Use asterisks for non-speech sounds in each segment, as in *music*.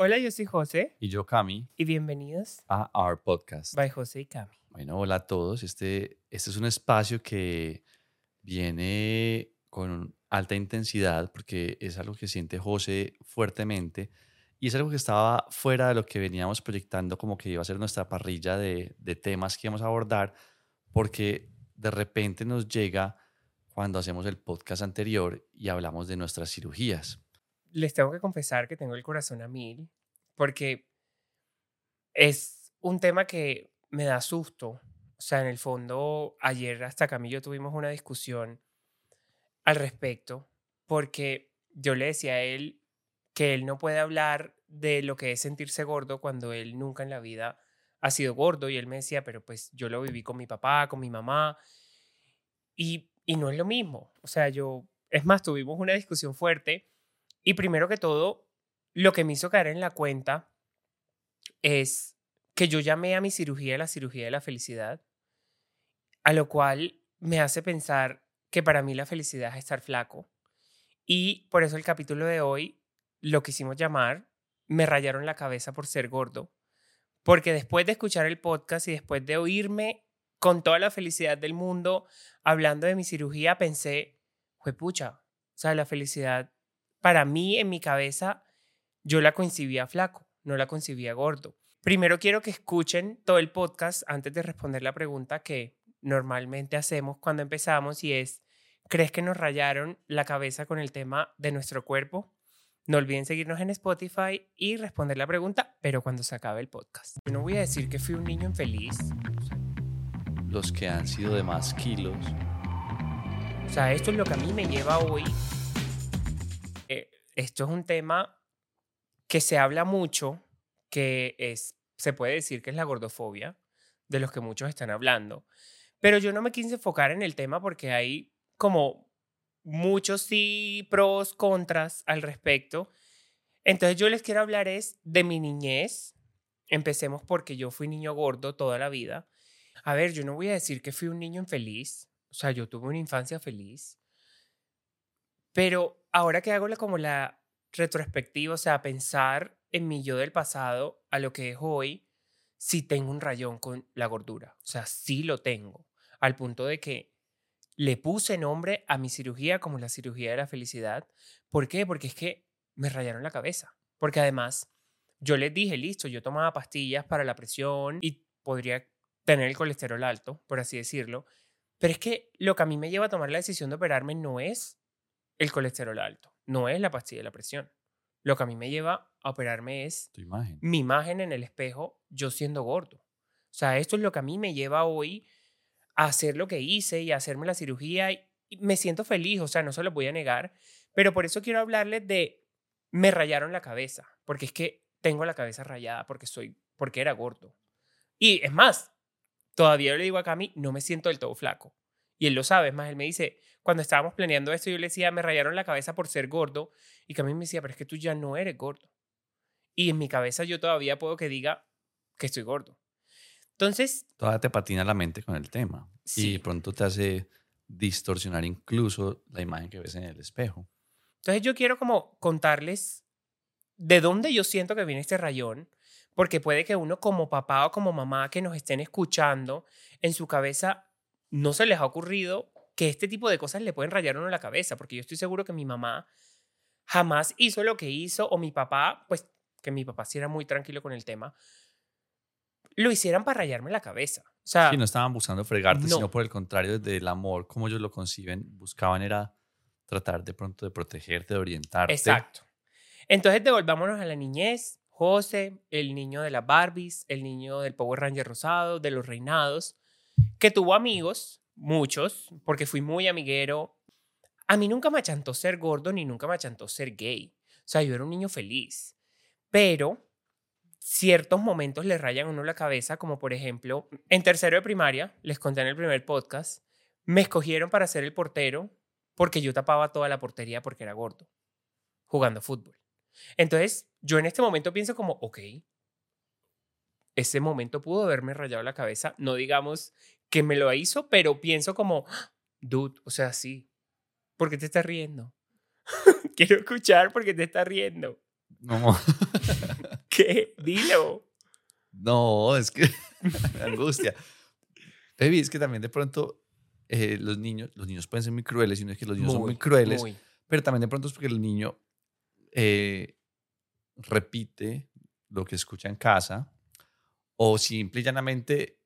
Hola, yo soy José Y yo, Cami, y bienvenidos a Our Podcast. by José y Cami. Bueno, hola a todos. Este, este es un espacio que viene con alta intensidad porque es algo que siente José fuertemente y es algo que estaba fuera de lo que veníamos proyectando como que iba a ser nuestra parrilla de, de temas que íbamos a abordar porque de repente nos llega cuando hacemos el podcast anterior y hablamos de nuestras cirugías. Les tengo que confesar que tengo el corazón a mil porque es un tema que me da susto. O sea, en el fondo, ayer hasta Cami y yo tuvimos una discusión al respecto porque yo le decía a él que él no puede hablar de lo que es sentirse gordo cuando él nunca en la vida ha sido gordo y él me decía, pero pues yo lo viví con mi papá, con mi mamá y, y no es lo mismo. O sea, yo, es más, tuvimos una discusión fuerte y primero que todo, lo que me hizo caer en la cuenta es que yo llamé a mi cirugía la cirugía de la felicidad, a lo cual me hace pensar que para mí la felicidad es estar flaco. Y por eso el capítulo de hoy lo quisimos llamar Me rayaron la cabeza por ser gordo. Porque después de escuchar el podcast y después de oírme con toda la felicidad del mundo hablando de mi cirugía, pensé, pucha, o sea, la felicidad para mí en mi cabeza yo la concibía flaco, no la concibía gordo. Primero quiero que escuchen todo el podcast antes de responder la pregunta que normalmente hacemos cuando empezamos y es, ¿crees que nos rayaron la cabeza con el tema de nuestro cuerpo? No olviden seguirnos en Spotify y responder la pregunta, pero cuando se acabe el podcast. Yo no voy a decir que fui un niño infeliz. Los que han sido de más kilos, O sea, esto es lo que a mí me lleva hoy. Esto es un tema que se habla mucho, que es, se puede decir que es la gordofobia, de los que muchos están hablando. Pero yo no me quise enfocar en el tema porque hay como muchos sí pros, contras al respecto. Entonces yo les quiero hablar es de mi niñez. Empecemos porque yo fui niño gordo toda la vida. A ver, yo no voy a decir que fui un niño infeliz. O sea, yo tuve una infancia feliz. Pero ahora que hago la, como la retrospectiva, o sea, pensar en mi yo del pasado a lo que es hoy, sí tengo un rayón con la gordura. O sea, sí lo tengo. Al punto de que le puse nombre a mi cirugía como la cirugía de la felicidad. ¿Por qué? Porque es que me rayaron la cabeza. Porque además, yo les dije, listo, yo tomaba pastillas para la presión y podría tener el colesterol alto, por así decirlo. Pero es que lo que a mí me lleva a tomar la decisión de operarme no es el colesterol alto, no es la pastilla de la presión. Lo que a mí me lleva a operarme es tu imagen. mi imagen en el espejo yo siendo gordo. O sea, esto es lo que a mí me lleva hoy a hacer lo que hice y a hacerme la cirugía. Y me siento feliz, o sea, no se lo voy a negar. Pero por eso quiero hablarles de me rayaron la cabeza, porque es que tengo la cabeza rayada porque soy porque era gordo. Y es más, todavía le digo a Cami, no me siento del todo flaco. Y él lo sabe, es más, él me dice, cuando estábamos planeando esto, yo le decía, me rayaron la cabeza por ser gordo. Y Cami me decía, pero es que tú ya no eres gordo. Y en mi cabeza yo todavía puedo que diga que estoy gordo. Entonces, Todavía te patina la mente con el tema. Y Sí. de pronto te hace distorsionar incluso la imagen que ves en el espejo. entonces yo quiero como contarles de dónde yo siento que viene este rayón, porque puede que uno como papá o como mamá que nos estén escuchando, en su cabeza no se les ha ocurrido que este tipo de cosas le pueden rayar a uno la cabeza, porque yo estoy seguro que mi mamá jamás hizo lo que hizo, o mi papá, pues que mi papá sí era muy tranquilo con el tema, lo hicieran para rayarme la cabeza. O sea, Sí, no estaban buscando fregarte, no. sino por el contrario, desde el amor, como ellos lo conciben, buscaban era tratar de pronto de protegerte, de orientarte. Exacto. Entonces devolvámonos a la niñez. José, el niño de las Barbies, el niño del Power Ranger rosado, de los reinados, que tuvo amigos, muchos, porque fui muy amiguero. A mí nunca me achantó ser gordo ni nunca me achantó ser gay. O sea, yo era un niño feliz. Pero ciertos momentos le rayan a uno la cabeza, como por ejemplo, en tercero de primaria, les conté en el primer podcast, me escogieron para ser el portero porque yo tapaba toda la portería porque era gordo, jugando fútbol. Entonces, yo en este momento pienso como, ok, ese momento pudo haberme rayado la cabeza, no digamos que me lo hizo, pero pienso como, dude, o sea, sí, ¿por qué te estás riendo? *laughs* Quiero escuchar por qué te estás riendo. No. *laughs* ¿Qué? Dilo. No, es que *laughs* angustia. Baby, es que también de pronto eh, los niños, los niños pueden ser muy crueles y no es que los niños son muy crueles, muy. pero también de pronto es porque el niño eh, repite lo que escucha en casa o simple y llanamente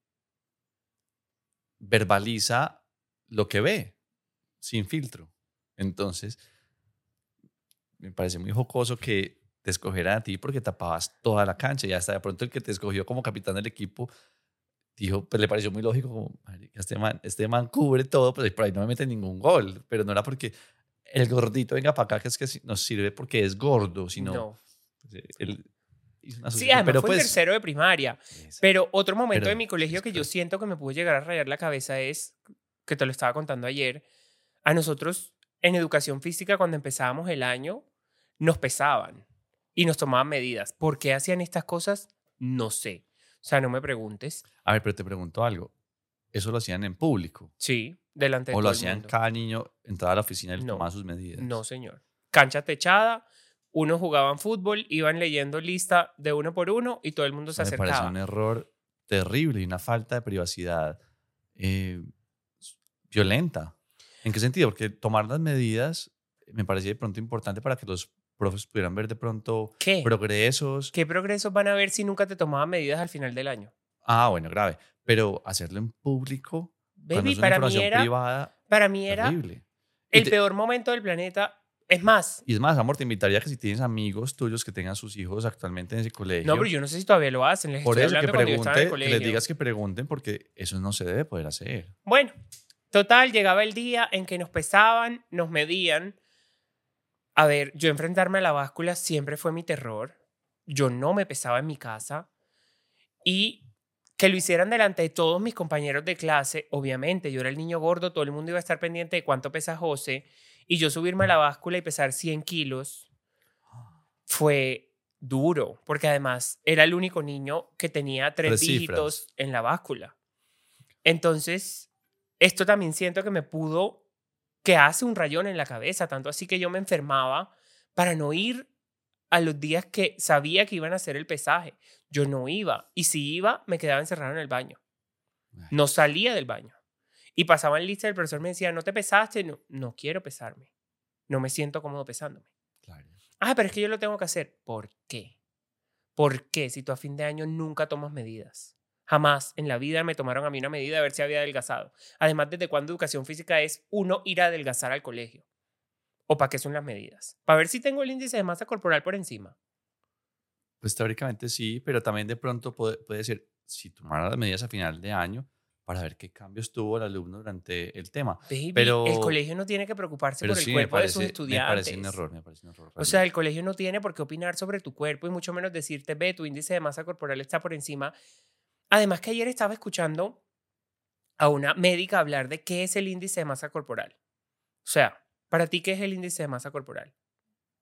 verbaliza lo que ve sin filtro. Entonces, me parece muy jocoso que te escogiera a ti porque tapabas toda la cancha y hasta de pronto el que te escogió como capitán del equipo dijo, pues le pareció muy lógico como, "Marica, este man, este man cubre todo, pero por ahí no me mete ningún gol, pero no era porque el gordito venga para acá, que es que nos sirve porque es gordo, sino No. pues, Sí, además pero fue pues, tercero de primaria. Pero otro momento Pero de mi colegio que yo siento que me pudo llegar a rayar la cabeza es, que te lo estaba contando ayer, a nosotros en educación física cuando empezábamos el año nos pesaban y nos tomaban medidas. ¿Por qué hacían estas cosas? No sé. O sea, no me preguntes. A ver, pero te pregunto algo. ¿Eso lo hacían en público? Sí, delante de ¿O todo lo el hacían mundo. cada niño entraba a la oficina y No, tomaba sus medidas? No, señor. Cancha techada, unos jugaban fútbol, iban leyendo lista de uno por uno y todo el mundo se me parece acercaba. un error terrible y una falta de privacidad eh, violenta. ¿En qué sentido? Porque tomar las medidas me parecía de pronto importante para que los profes pudieran ver de pronto ¿Qué? progresos. ¿Qué progresos van a ver si nunca te tomaban medidas al final del año? Ah, bueno, grave. Pero hacerlo en público, cuando es una para mí era, privada, para mí era terrible. El te- peor momento del planeta. Es más, Y es más, amor, te invitaría que si tienes amigos tuyos que tengan sus hijos actualmente en ese colegio. no, pero yo no sé si todavía lo hacen. Les Por eso que hablando cuando yo estaba en el pregunte, que les digas que pregunten porque eso no se debe poder hacer. Bueno, total, llegaba el día en que nos pesaban, nos medían. A ver, yo enfrentarme a la báscula siempre fue mi terror. Yo no me pesaba en mi casa. Y que lo hicieran delante de todos mis compañeros de clase, obviamente, yo era el niño gordo, todo el mundo iba a estar pendiente de cuánto pesa José. Y yo subirme a la báscula y pesar 100 kilos fue duro, porque además era el único niño que tenía tres, dígitos en la báscula. Entonces, esto también siento que me pudo, que hace un rayón en la cabeza, tanto así que yo me enfermaba para no ir a los días que sabía que iban a hacer el pesaje. Yo no iba, y si iba, me quedaba encerrado en el baño. No salía del baño. Y pasaban lista, el profesor me decía, ¿no te pesaste? No, no quiero pesarme. No me siento cómodo pesándome. Claro. Ah, pero es que yo lo tengo que hacer. ¿Por qué? ¿Por qué si tú a fin de año nunca tomas medidas? Jamás en la vida me tomaron a mí una medida a ver si había adelgazado. Además, ¿desde cuándo educación física es uno ir a adelgazar al colegio? ¿O para qué son las medidas? Para ver si tengo el índice de masa corporal por encima. Pues teóricamente sí, pero también de pronto puede, puede ser, si tomara las medidas a final de año, para ver qué cambios tuvo el alumno durante el tema. Baby, el Pero- colegio no tiene que preocuparse Pero por el sí, me cuerpo de sus me estudiantes. parece un error, me parece un error. O sea, el colegio no tiene por qué opinar sobre tu cuerpo y mucho menos decirte, ve, tu índice de masa corporal está por encima. Además que ayer estaba escuchando a una médica hablar de qué es el índice de masa corporal. O sea, para ti, ¿qué es el índice de masa corporal?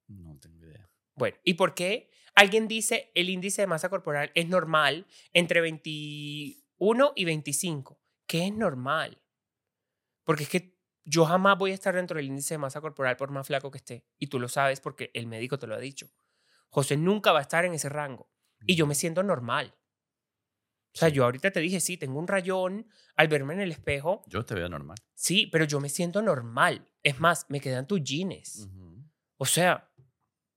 No tengo idea. Bueno, ¿y por qué alguien dice el índice de masa corporal es normal entre 21 y 25? ¿Qué es normal? Porque es que yo jamás voy a estar dentro del índice de masa corporal por más flaco que esté. Y tú lo sabes porque el médico te lo ha dicho. José nunca va a estar en ese rango. Y yo me siento normal. O sea, Sí. yo ahorita te dije, sí, tengo un rayón al verme en el espejo. Yo te veo normal. Sí, pero yo me siento normal. Es más, me quedan tus jeans. O sea,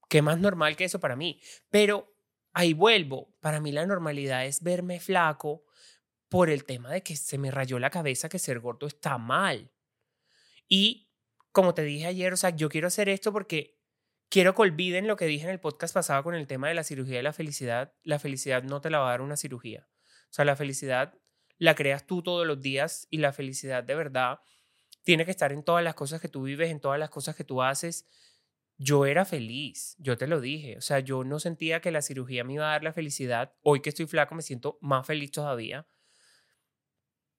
¿qué más normal que eso para mí? Pero ahí vuelvo. Para mí la normalidad es verme flaco por el tema de que se me rayó la cabeza que ser gordo está mal. Y como te dije ayer, o sea, yo quiero hacer esto porque quiero que olviden lo que dije en el podcast pasado con el tema de la cirugía de la felicidad. La felicidad no te la va a dar una cirugía. O sea, la felicidad la creas tú todos los días y la felicidad de verdad tiene que estar en todas las cosas que tú vives, en todas las cosas que tú haces. Yo era feliz, yo te lo dije. O sea, yo no sentía que la cirugía me iba a dar la felicidad. Hoy que estoy flaco me siento más feliz todavía.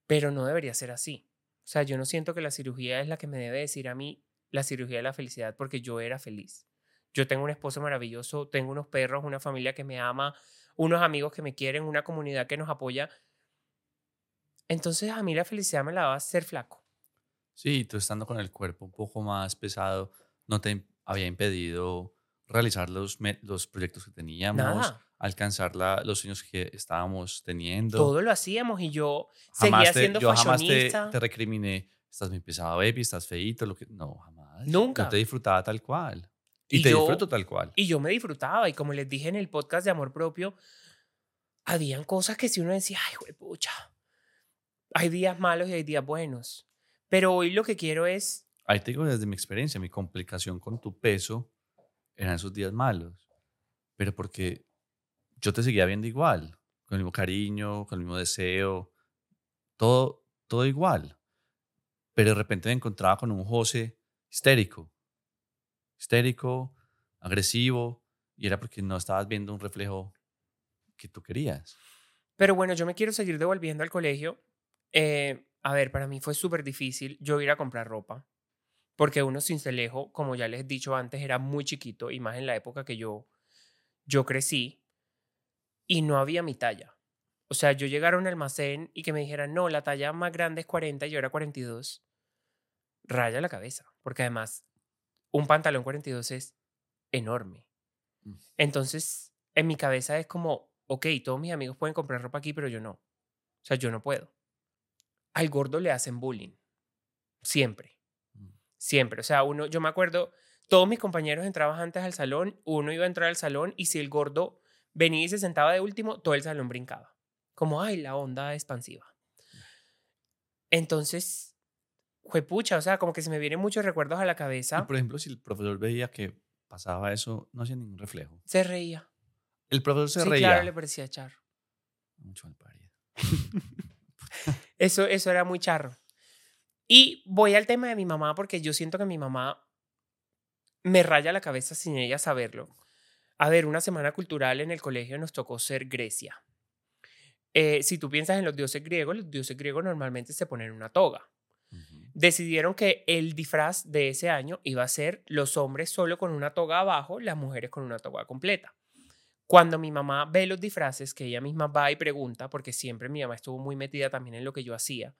Pero no debería ser así. O sea, yo no siento que la cirugía es la que me debe decir a mí la cirugía de la felicidad porque yo era feliz. Yo tengo un esposo maravilloso, tengo unos perros, una familia que me ama, unos amigos que me quieren, una comunidad que nos apoya. Entonces a mí la felicidad me la va a hacer flaco. Sí, tú estando con el cuerpo un poco más pesado, no te había impedido realizar los, los proyectos que teníamos, Nada. Alcanzar la- los sueños que estábamos teniendo. Todo lo hacíamos y yo Jamás seguía te- siendo yo jamás te, fashionista. te recriminé, estás muy pesado, baby, estás feíto, lo que... No, jamás. Nunca. Yo te disfrutaba tal cual. Y, Y te yo- disfruto tal cual. Y yo me disfrutaba. Y como les dije en el podcast de Amor Propio, habían cosas que si uno decía, ay, pucha, hay días malos y hay días buenos. Pero hoy lo que quiero es, Ahí te digo desde mi experiencia, mi complicación con tu peso eran esos días malos. Pero porque yo te seguía viendo igual, con el mismo cariño, con el mismo deseo, todo, todo igual. Pero de repente me encontraba con un José histérico, histérico, agresivo, y era porque no estabas viendo un reflejo que tú querías. pero bueno, yo me quiero seguir devolviendo al colegio. Eh, a ver, para mí fue súper difícil yo ir a comprar ropa. Porque uno cincelejo, como ya les he dicho antes, era muy chiquito y más en la época que yo, yo crecí y no había mi talla. O sea, yo llegar a un almacén y que me dijeran, no, la talla más grande es 40 y yo era 42, raya la cabeza. Porque además, un pantalón 42 es enorme. Mm. Entonces, en mi cabeza es como, ok, todos mis amigos pueden comprar ropa aquí, pero yo no. O sea, yo no puedo. Al gordo le hacen bullying. Siempre. Mm. Siempre. O sea, uno, yo me acuerdo, todos mis compañeros entraban antes al salón, uno iba a entrar al salón y si el gordo venía y se sentaba de último, todo el salón brincaba. Como, ay, la onda expansiva. Entonces, pucha, o sea, como que se me vienen muchos recuerdos a la Y cabeza. por ejemplo, si el profesor veía que pasaba eso, no hacía ningún reflejo. Se reía. El profesor se sí, reía. claro, le parecía charro. Mucho mal parido. *laughs* Eso, eso era muy charro. Y voy al tema de mi mamá porque yo siento que mi mamá me raya la cabeza sin ella saberlo. A ver, una semana cultural en el colegio nos tocó ser Grecia. Eh, si tú piensas en los dioses griegos, los dioses griegos normalmente se ponen una toga. Decidieron que el disfraz de ese año iba a ser los hombres solo con una toga abajo, las mujeres con una toga completa. Cuando mi mamá ve los disfraces, que ella misma va y pregunta, porque siempre mi mamá estuvo muy metida también en lo que yo hacía,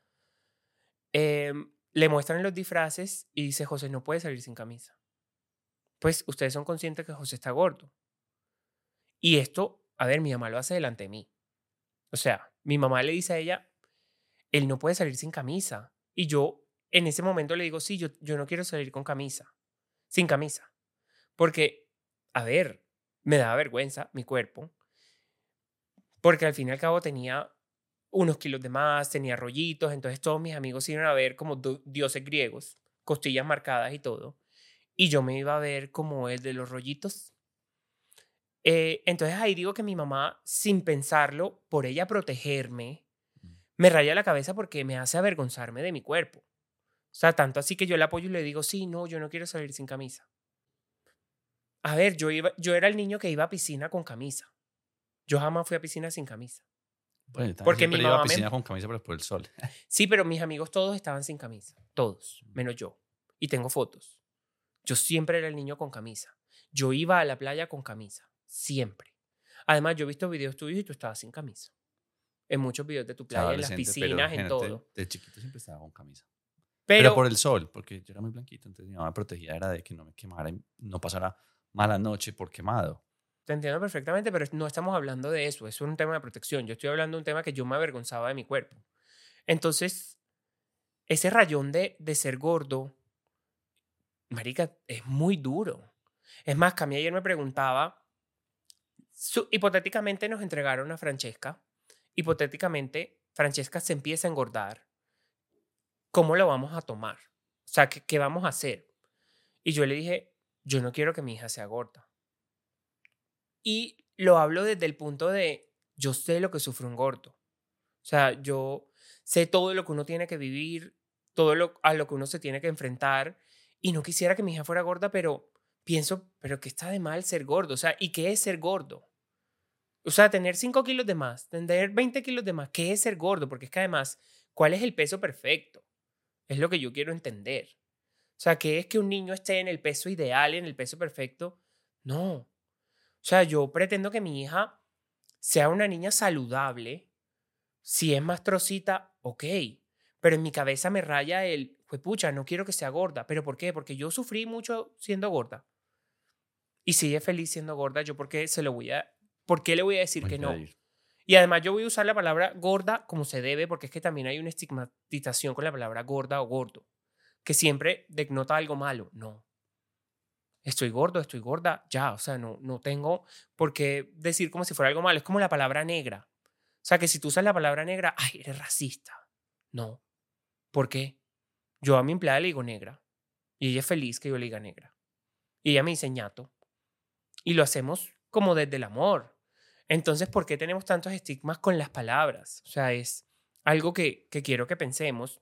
em, le muestran los disfraces y dice, José no puede salir sin camisa. Pues ustedes son conscientes que José está gordo. Y esto, a ver, mi mamá lo hace delante de mí. O sea, mi mamá le dice a ella, él no puede salir sin camisa. Y yo en ese momento le digo, sí, yo, yo no quiero salir con camisa, sin camisa. Porque, a ver, me daba vergüenza mi cuerpo. Porque al fin y al cabo tenía unos kilos de más, tenía rollitos, entonces todos mis amigos iban a ver como dioses griegos, costillas marcadas y todo. Y yo me iba a ver como el de los rollitos. Eh, entonces ahí digo que mi mamá, sin pensarlo, por ella protegerme, me raya la cabeza porque me hace avergonzarme de mi cuerpo. O sea, tanto así que yo le apoyo y le digo, sí, no, yo no quiero salir sin camisa. A ver, yo, iba, yo era el niño que iba a piscina con camisa. Yo jamás fui a piscina sin camisa. Bueno, Porque mi siempre iba a mamá me- piscina con camisa, pero por el sol. *laughs* Sí, pero mis amigos todos estaban sin camisa. Todos, menos yo. Y tengo fotos. Yo siempre era el niño con camisa. Yo iba a la playa con camisa. Siempre. Además, yo he visto videos tuyos y tú estabas sin camisa. En muchos videos de tu playa, en las pero piscinas, en todo. De chiquito siempre estaba con camisa. Pero, Pero, por el sol, porque yo era muy blanquito, entonces mi mamá me protegía era de que no me quemara y no pasara mala noche por quemado. Te entiendo perfectamente, pero no estamos hablando de eso. Eso es un tema de protección. Yo estoy hablando de un tema que yo me avergonzaba de mi cuerpo. Entonces, ese rayón de, de ser gordo, marica, es muy duro. Es más, Cami ayer me preguntaba, su- hipotéticamente nos entregaron a Francesca, hipotéticamente Francesca se empieza a engordar. ¿Cómo lo vamos a tomar? O sea, ¿qué, vamos a hacer? Y yo le dije, yo no quiero que mi hija sea gorda. Y lo hablo desde el punto de, yo sé lo que sufre un gordo. O sea, yo sé todo lo que uno tiene que vivir, todo lo, a lo que uno se tiene que enfrentar. Y no quisiera que mi hija fuera gorda, pero pienso, pero ¿qué está de mal ser gordo? O sea, ¿y qué es ser gordo? O sea, tener 5 kilos de más, tener 20 kilos de más, ¿qué es ser gordo? Porque es que además, ¿cuál es el peso perfecto? Es lo que yo quiero entender. O sea, ¿qué es que un niño esté en el peso ideal, en el peso perfecto? No. O sea, yo pretendo que mi hija sea una niña saludable. Si es más trocita, ok. Pero en mi cabeza me raya el, pucha, no quiero que sea gorda. ¿Pero por qué? Porque yo sufrí mucho siendo gorda. Y si ella es feliz siendo gorda, yo porque se lo voy a ¿Por qué le voy a decir Voy que no? Y además yo voy a usar la palabra gorda como se debe, porque es que también hay una estigmatización con la palabra gorda o gordo, que siempre denota algo malo. No. Estoy gordo, estoy gorda, ya, o sea, no, no tengo por qué decir como si fuera algo malo. Es como la palabra negra. O sea, que si tú usas la palabra negra, ay, eres racista. No. ¿Por qué? Yo a mi empleada le digo negra. Y ella es feliz que yo le diga negra. Y ella me dice ñato. Y lo hacemos como desde el amor. Entonces, ¿por qué tenemos tantos estigmas con las palabras? O sea, es algo que, que quiero que pensemos.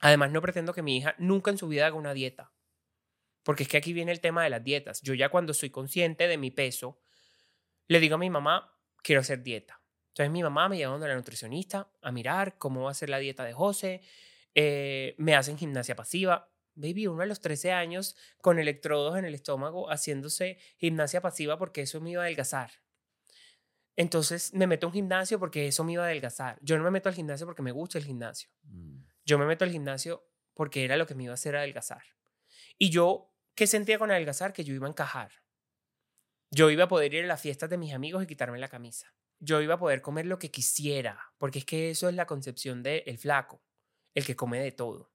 Además, no pretendo que mi hija nunca en su vida haga una dieta. Porque es que aquí viene el tema de las dietas. Yo ya cuando soy consciente de mi peso, le digo a mi mamá, quiero hacer dieta. Entonces mi mamá me lleva donde la nutricionista a mirar cómo va a ser la dieta de José. eh, me hacen gimnasia pasiva. Baby, uno a los 13 años con electrodos en el estómago haciéndose gimnasia pasiva porque eso me iba a adelgazar. Entonces me meto a un gimnasio porque eso me iba a adelgazar. Yo no me meto al gimnasio porque me gusta el gimnasio. Mm. Yo me meto al gimnasio porque era lo que me iba a hacer adelgazar. Y yo, ¿qué sentía con adelgazar? Que yo iba a encajar. Yo iba a poder ir a las fiestas de mis amigos y quitarme la camisa. Yo iba a poder comer lo que quisiera, porque es que eso es la concepción del el flaco, el que come de todo.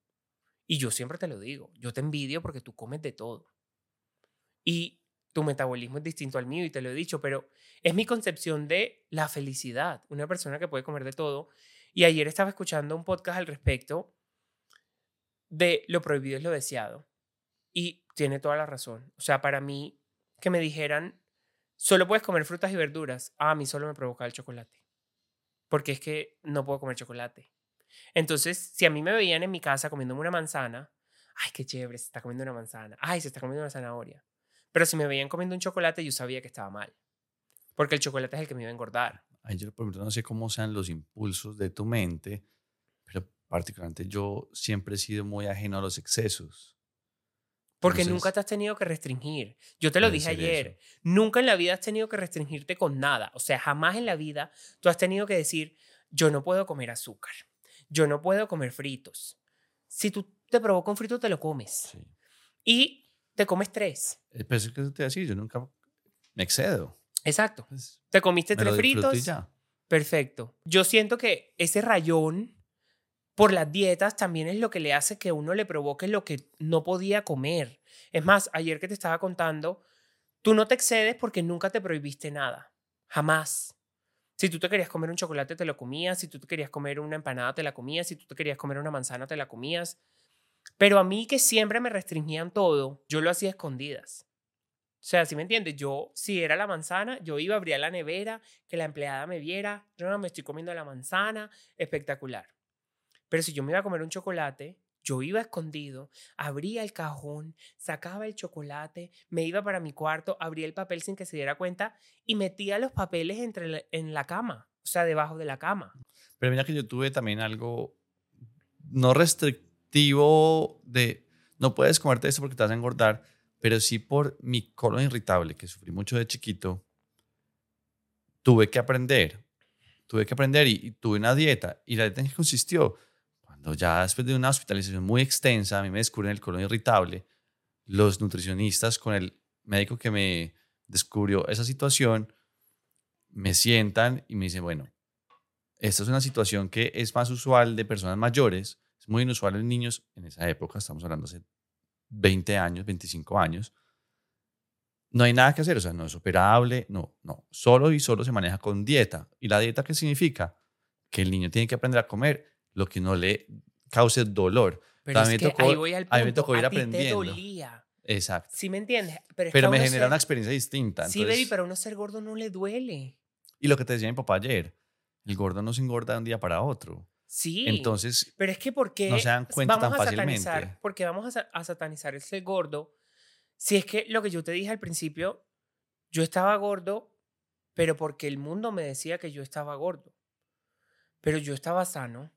Y yo siempre te lo digo, yo te envidio porque tú comes de todo. Y tu metabolismo es distinto al mío y te lo he dicho, pero es mi concepción de la felicidad, una persona que puede comer de todo. Y ayer estaba escuchando un podcast al respecto de lo prohibido es lo deseado. Y tiene toda la razón. O sea, para mí, que me dijeran, solo puedes comer frutas y verduras, a mí solo me provoca el chocolate. Porque es que no puedo comer chocolate. Entonces, si a mí me veían en mi casa comiéndome una manzana, ay, qué chévere, se está comiendo una manzana, ay, se está comiendo una zanahoria. Pero si me veían comiendo un chocolate, yo sabía que estaba mal. Porque el chocolate es el que me iba a engordar. Ahí yo, por ejemplo, no sé cómo sean los impulsos de tu mente, pero particularmente yo siempre he sido muy ajeno a los excesos. Porque Entonces, nunca te has tenido que restringir. Yo te lo dije ayer. eso. Nunca en la vida has tenido que restringirte con nada. O sea, jamás en la vida tú has tenido que decir, yo no puedo comer azúcar. Yo no puedo comer fritos. Si tú te provoca un frito, te lo comes. Sí. Y te comes tres. Eh, Pero eso que te voy a decir, yo nunca me excedo. Exacto. Pues, Te comiste tres y fritos. ya. Perfecto. Yo siento que ese rayón por las dietas también es lo que le hace que uno le provoque lo que no podía comer. Es más, ayer que te estaba contando, tú no te excedes porque nunca te prohibiste nada. Jamás. Si tú te querías comer un chocolate, te lo comías. Si tú te querías comer una empanada, te la comías. Si tú te querías comer una manzana, te la comías. Pero a mí que siempre me restringían todo, yo lo hacía escondidas. O sea, si me entiendes? Yo, si era la manzana, yo iba a abrir la nevera, que la empleada me viera, yo no me estoy comiendo la manzana, espectacular. Pero si yo me iba a comer un chocolate, yo iba escondido, abría el cajón, sacaba el chocolate, me iba para mi cuarto, abría el papel sin que se diera cuenta y metía los papeles entre la- en la cama, o sea, debajo de la cama. Pero mira que yo tuve también algo no restrictivo de no puedes comerte esto porque te vas a engordar, pero sí por mi colon irritable, que sufrí mucho de chiquito, tuve que aprender. Tuve que aprender y, y tuve una dieta. ¿Y la dieta en qué consistió? Cuando ya después de una hospitalización muy extensa, a mí me descubren el colon irritable, los nutricionistas con el médico que me descubrió esa situación, me sientan y me dicen, bueno, esta es una situación que es más usual de personas mayores, es muy inusual en niños en esa época, estamos hablando hace 20 años, 25 años. No hay nada que hacer, o sea, no es operable, no, no, solo y solo se maneja con dieta. ¿Y la dieta qué significa? Que el niño tiene que aprender a comer lo que no le cause dolor. Pero mí es que tocó- ahí voy al punto. me tocó ir a ti te aprendiendo. dolía. Exacto. ¿Sí me entiendes? Pero, es Pero me genera ser- una experiencia distinta. Sí, baby, entonces- pero a uno ser gordo no le duele. Y lo que te decía mi papá ayer, el gordo no se engorda de un día para otro. Sí. Entonces, Pero es que ¿por qué no se dan cuenta vamos tan a satanizar? fácilmente. Porque vamos a, a satanizar ese gordo. Si es que lo que yo te dije al principio, yo estaba gordo, pero porque el mundo me decía que yo estaba gordo. Pero yo estaba sano.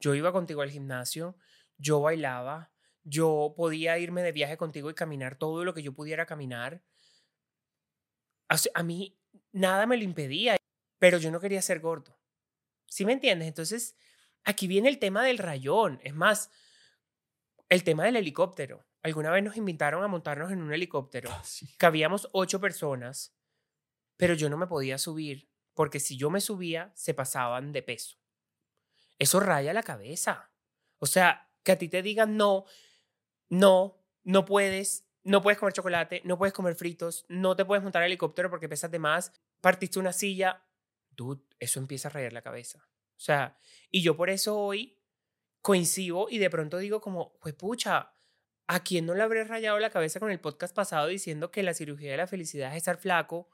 Yo iba contigo al gimnasio, yo bailaba, yo podía irme de viaje contigo y caminar todo lo que yo pudiera caminar. O sea, a mí nada me lo impedía, pero yo no quería ser gordo. ¿Sí me entiendes? Entonces, aquí viene el tema del rayón. Es más, el tema del helicóptero. Alguna vez nos invitaron a montarnos en un helicóptero. sí. Cabíamos ocho personas. pero yo no me podía subir porque si yo me subía se pasaban de peso. Eso raya la cabeza. O sea, que a ti te digan no, no, no puedes, no puedes comer chocolate, no puedes comer fritos, no te puedes montar al helicóptero porque pesas de más, partiste una silla. Dude, eso empieza a rayar la cabeza. O sea, y yo por eso hoy coincido y de pronto digo como, pues pucha, ¿a quién no le habré rayado la cabeza con el podcast pasado diciendo que la cirugía de la felicidad es estar flaco?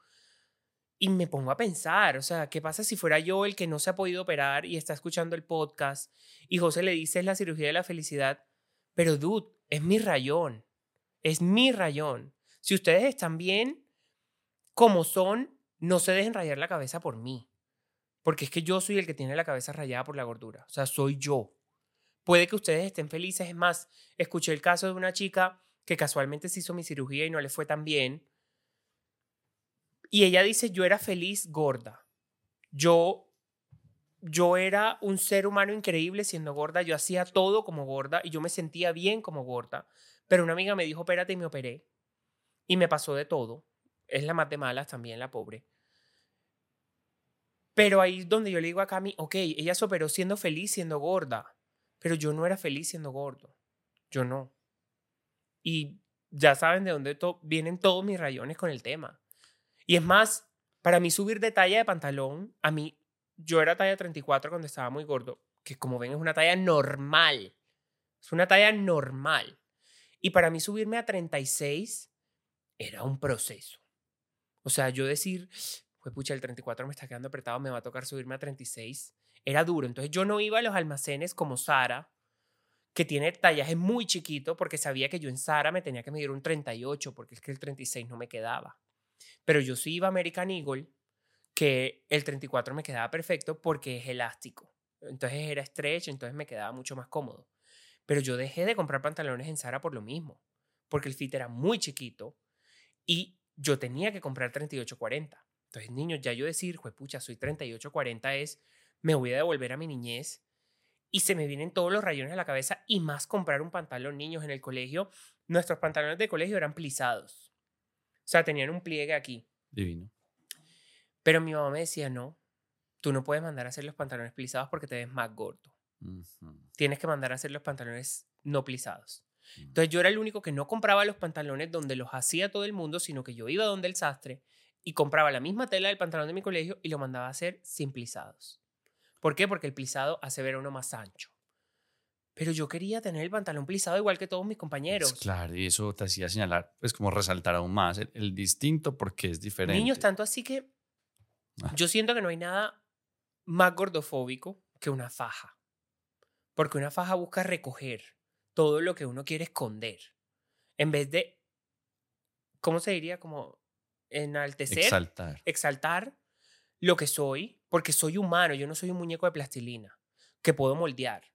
Y me pongo a pensar, o sea, ¿qué pasa si fuera yo el que no se ha podido operar y está escuchando el podcast y José le dice es la cirugía de la felicidad? Pero, dude, es mi rayón, es mi rayón. Si ustedes están bien como son, no se dejen rayar la cabeza por mí. Porque es que yo soy el que tiene la cabeza rayada por la gordura. O sea, soy yo. Puede que ustedes estén felices. Es más, escuché el caso de una chica que casualmente se hizo mi cirugía y no le fue tan bien. Y ella dice, yo era feliz gorda. Yo, yo era un ser humano increíble siendo gorda. Yo hacía todo como gorda y yo me sentía bien como gorda. Pero una amiga me dijo, espérate y me operé. Y me pasó de todo. Es la más de malas también, la pobre. Pero ahí es donde yo le digo a Cami, ok, ella se operó siendo feliz, siendo gorda, pero yo no era feliz siendo gordo. Yo no. Y ya saben de dónde vienen todos mis rayones con el tema. Y es más, para mí subir de talla de pantalón, a mí, yo era talla 34 cuando estaba muy gordo, que como ven es una talla normal. Es una talla normal. Y para mí subirme a 36 era un proceso. O sea, yo decir, pues pucha, el 34 me está quedando apretado, me va a tocar subirme a 36. Era duro. Entonces yo no iba a los almacenes como Sara, que tiene tallaje muy chiquito, porque sabía que yo en Sara me tenía que medir un 38, porque es que el 36 no me quedaba. Pero yo sí iba a American Eagle, que el 34 me quedaba perfecto porque es elástico. Entonces era stretch, entonces me quedaba mucho más cómodo. Pero yo dejé de comprar pantalones en Sara por lo mismo, porque el fit era muy chiquito y yo tenía que comprar 38-40. Entonces, niños, ya yo decir, pucha, soy 38-40 es, me voy a devolver a mi niñez y se me vienen todos los rayones a la cabeza y más comprar un pantalón, niños, en el colegio. Nuestros pantalones de colegio eran plisados. O sea, tenían un pliegue aquí. Divino. Pero mi mamá me decía, no, tú no puedes mandar a hacer los pantalones plisados porque te ves más gordo. Tienes que mandar a hacer los pantalones no plisados. Mm. Entonces yo era el único que no compraba los pantalones donde los hacía todo el mundo, sino que yo iba donde el sastre y compraba la misma tela del pantalón de mi colegio y lo mandaba a hacer sin plisados. ¿Por qué? Porque el plisado hace ver a uno más ancho. Pero yo quería tener el pantalón plisado igual que todos mis compañeros. claro, y eso te hacía señalar, pues como resaltar aún más el, distinto porque es diferente. Niños, tanto así que ah. yo siento que no hay nada más gordofóbico que una faja. Porque una faja busca recoger todo lo que uno quiere esconder. En vez de, ¿cómo se diría? Como enaltecer, exaltar. exaltar lo que soy, porque soy humano, yo no soy un muñeco de plastilina que puedo moldear.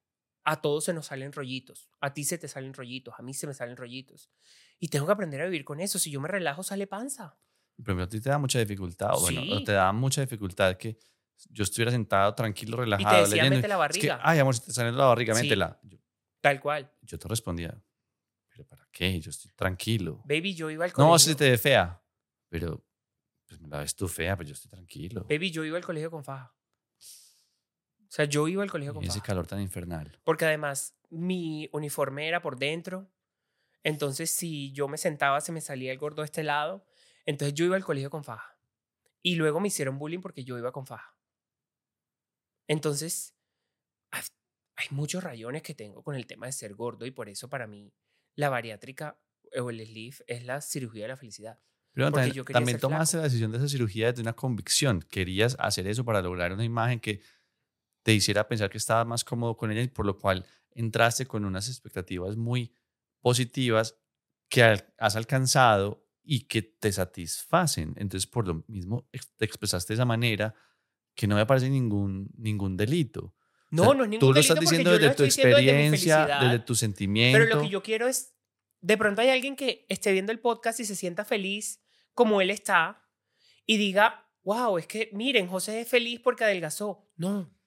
A todos se nos salen rollitos, a ti se te salen rollitos, a mí se me salen rollitos. Y tengo que aprender a vivir con eso. Si yo me relajo, sale panza. Pero a ti te da mucha dificultad, o bueno, te da mucha dificultad que yo estuviera sentado, tranquilo, relajado, y te decía, Mete la barriga. ay, amor, si te sale la barriga, métela. Tal cual. Yo te respondía, ¿pero para qué? Yo estoy tranquilo. Baby, yo iba al colegio. No, si te ve fea. Pero, pues me la ves tú fea, pero yo estoy tranquilo. Baby, yo iba al colegio con faja. O sea, yo iba al colegio con y ese calor tan infernal. Porque además, mi uniforme era por dentro. Entonces, si yo me sentaba, se me salía el gordo de este lado. Entonces, yo iba al colegio con faja. Y luego me hicieron bullying porque yo iba con faja. Entonces, hay muchos rayones que tengo con el tema de ser gordo y por eso para mí la bariátrica o el sleeve es la cirugía de la felicidad. Pero también, también tomaste la decisión de esa cirugía de una convicción. Querías hacer eso para lograr una imagen que te hiciera pensar que estabas más cómodo con ella y por lo cual entraste con unas expectativas muy positivas que has alcanzado y que te satisfacen. Entonces, por lo mismo, te expresaste de esa manera que no me parece ningún, ningún delito. No, no es ningún Tú lo estás diciendo desde tu experiencia, desde, tu sentimiento. Pero lo que yo quiero es, de pronto hay alguien que esté viendo el podcast y se sienta feliz como él está y diga, wow, es que miren, José es feliz porque adelgazó. No,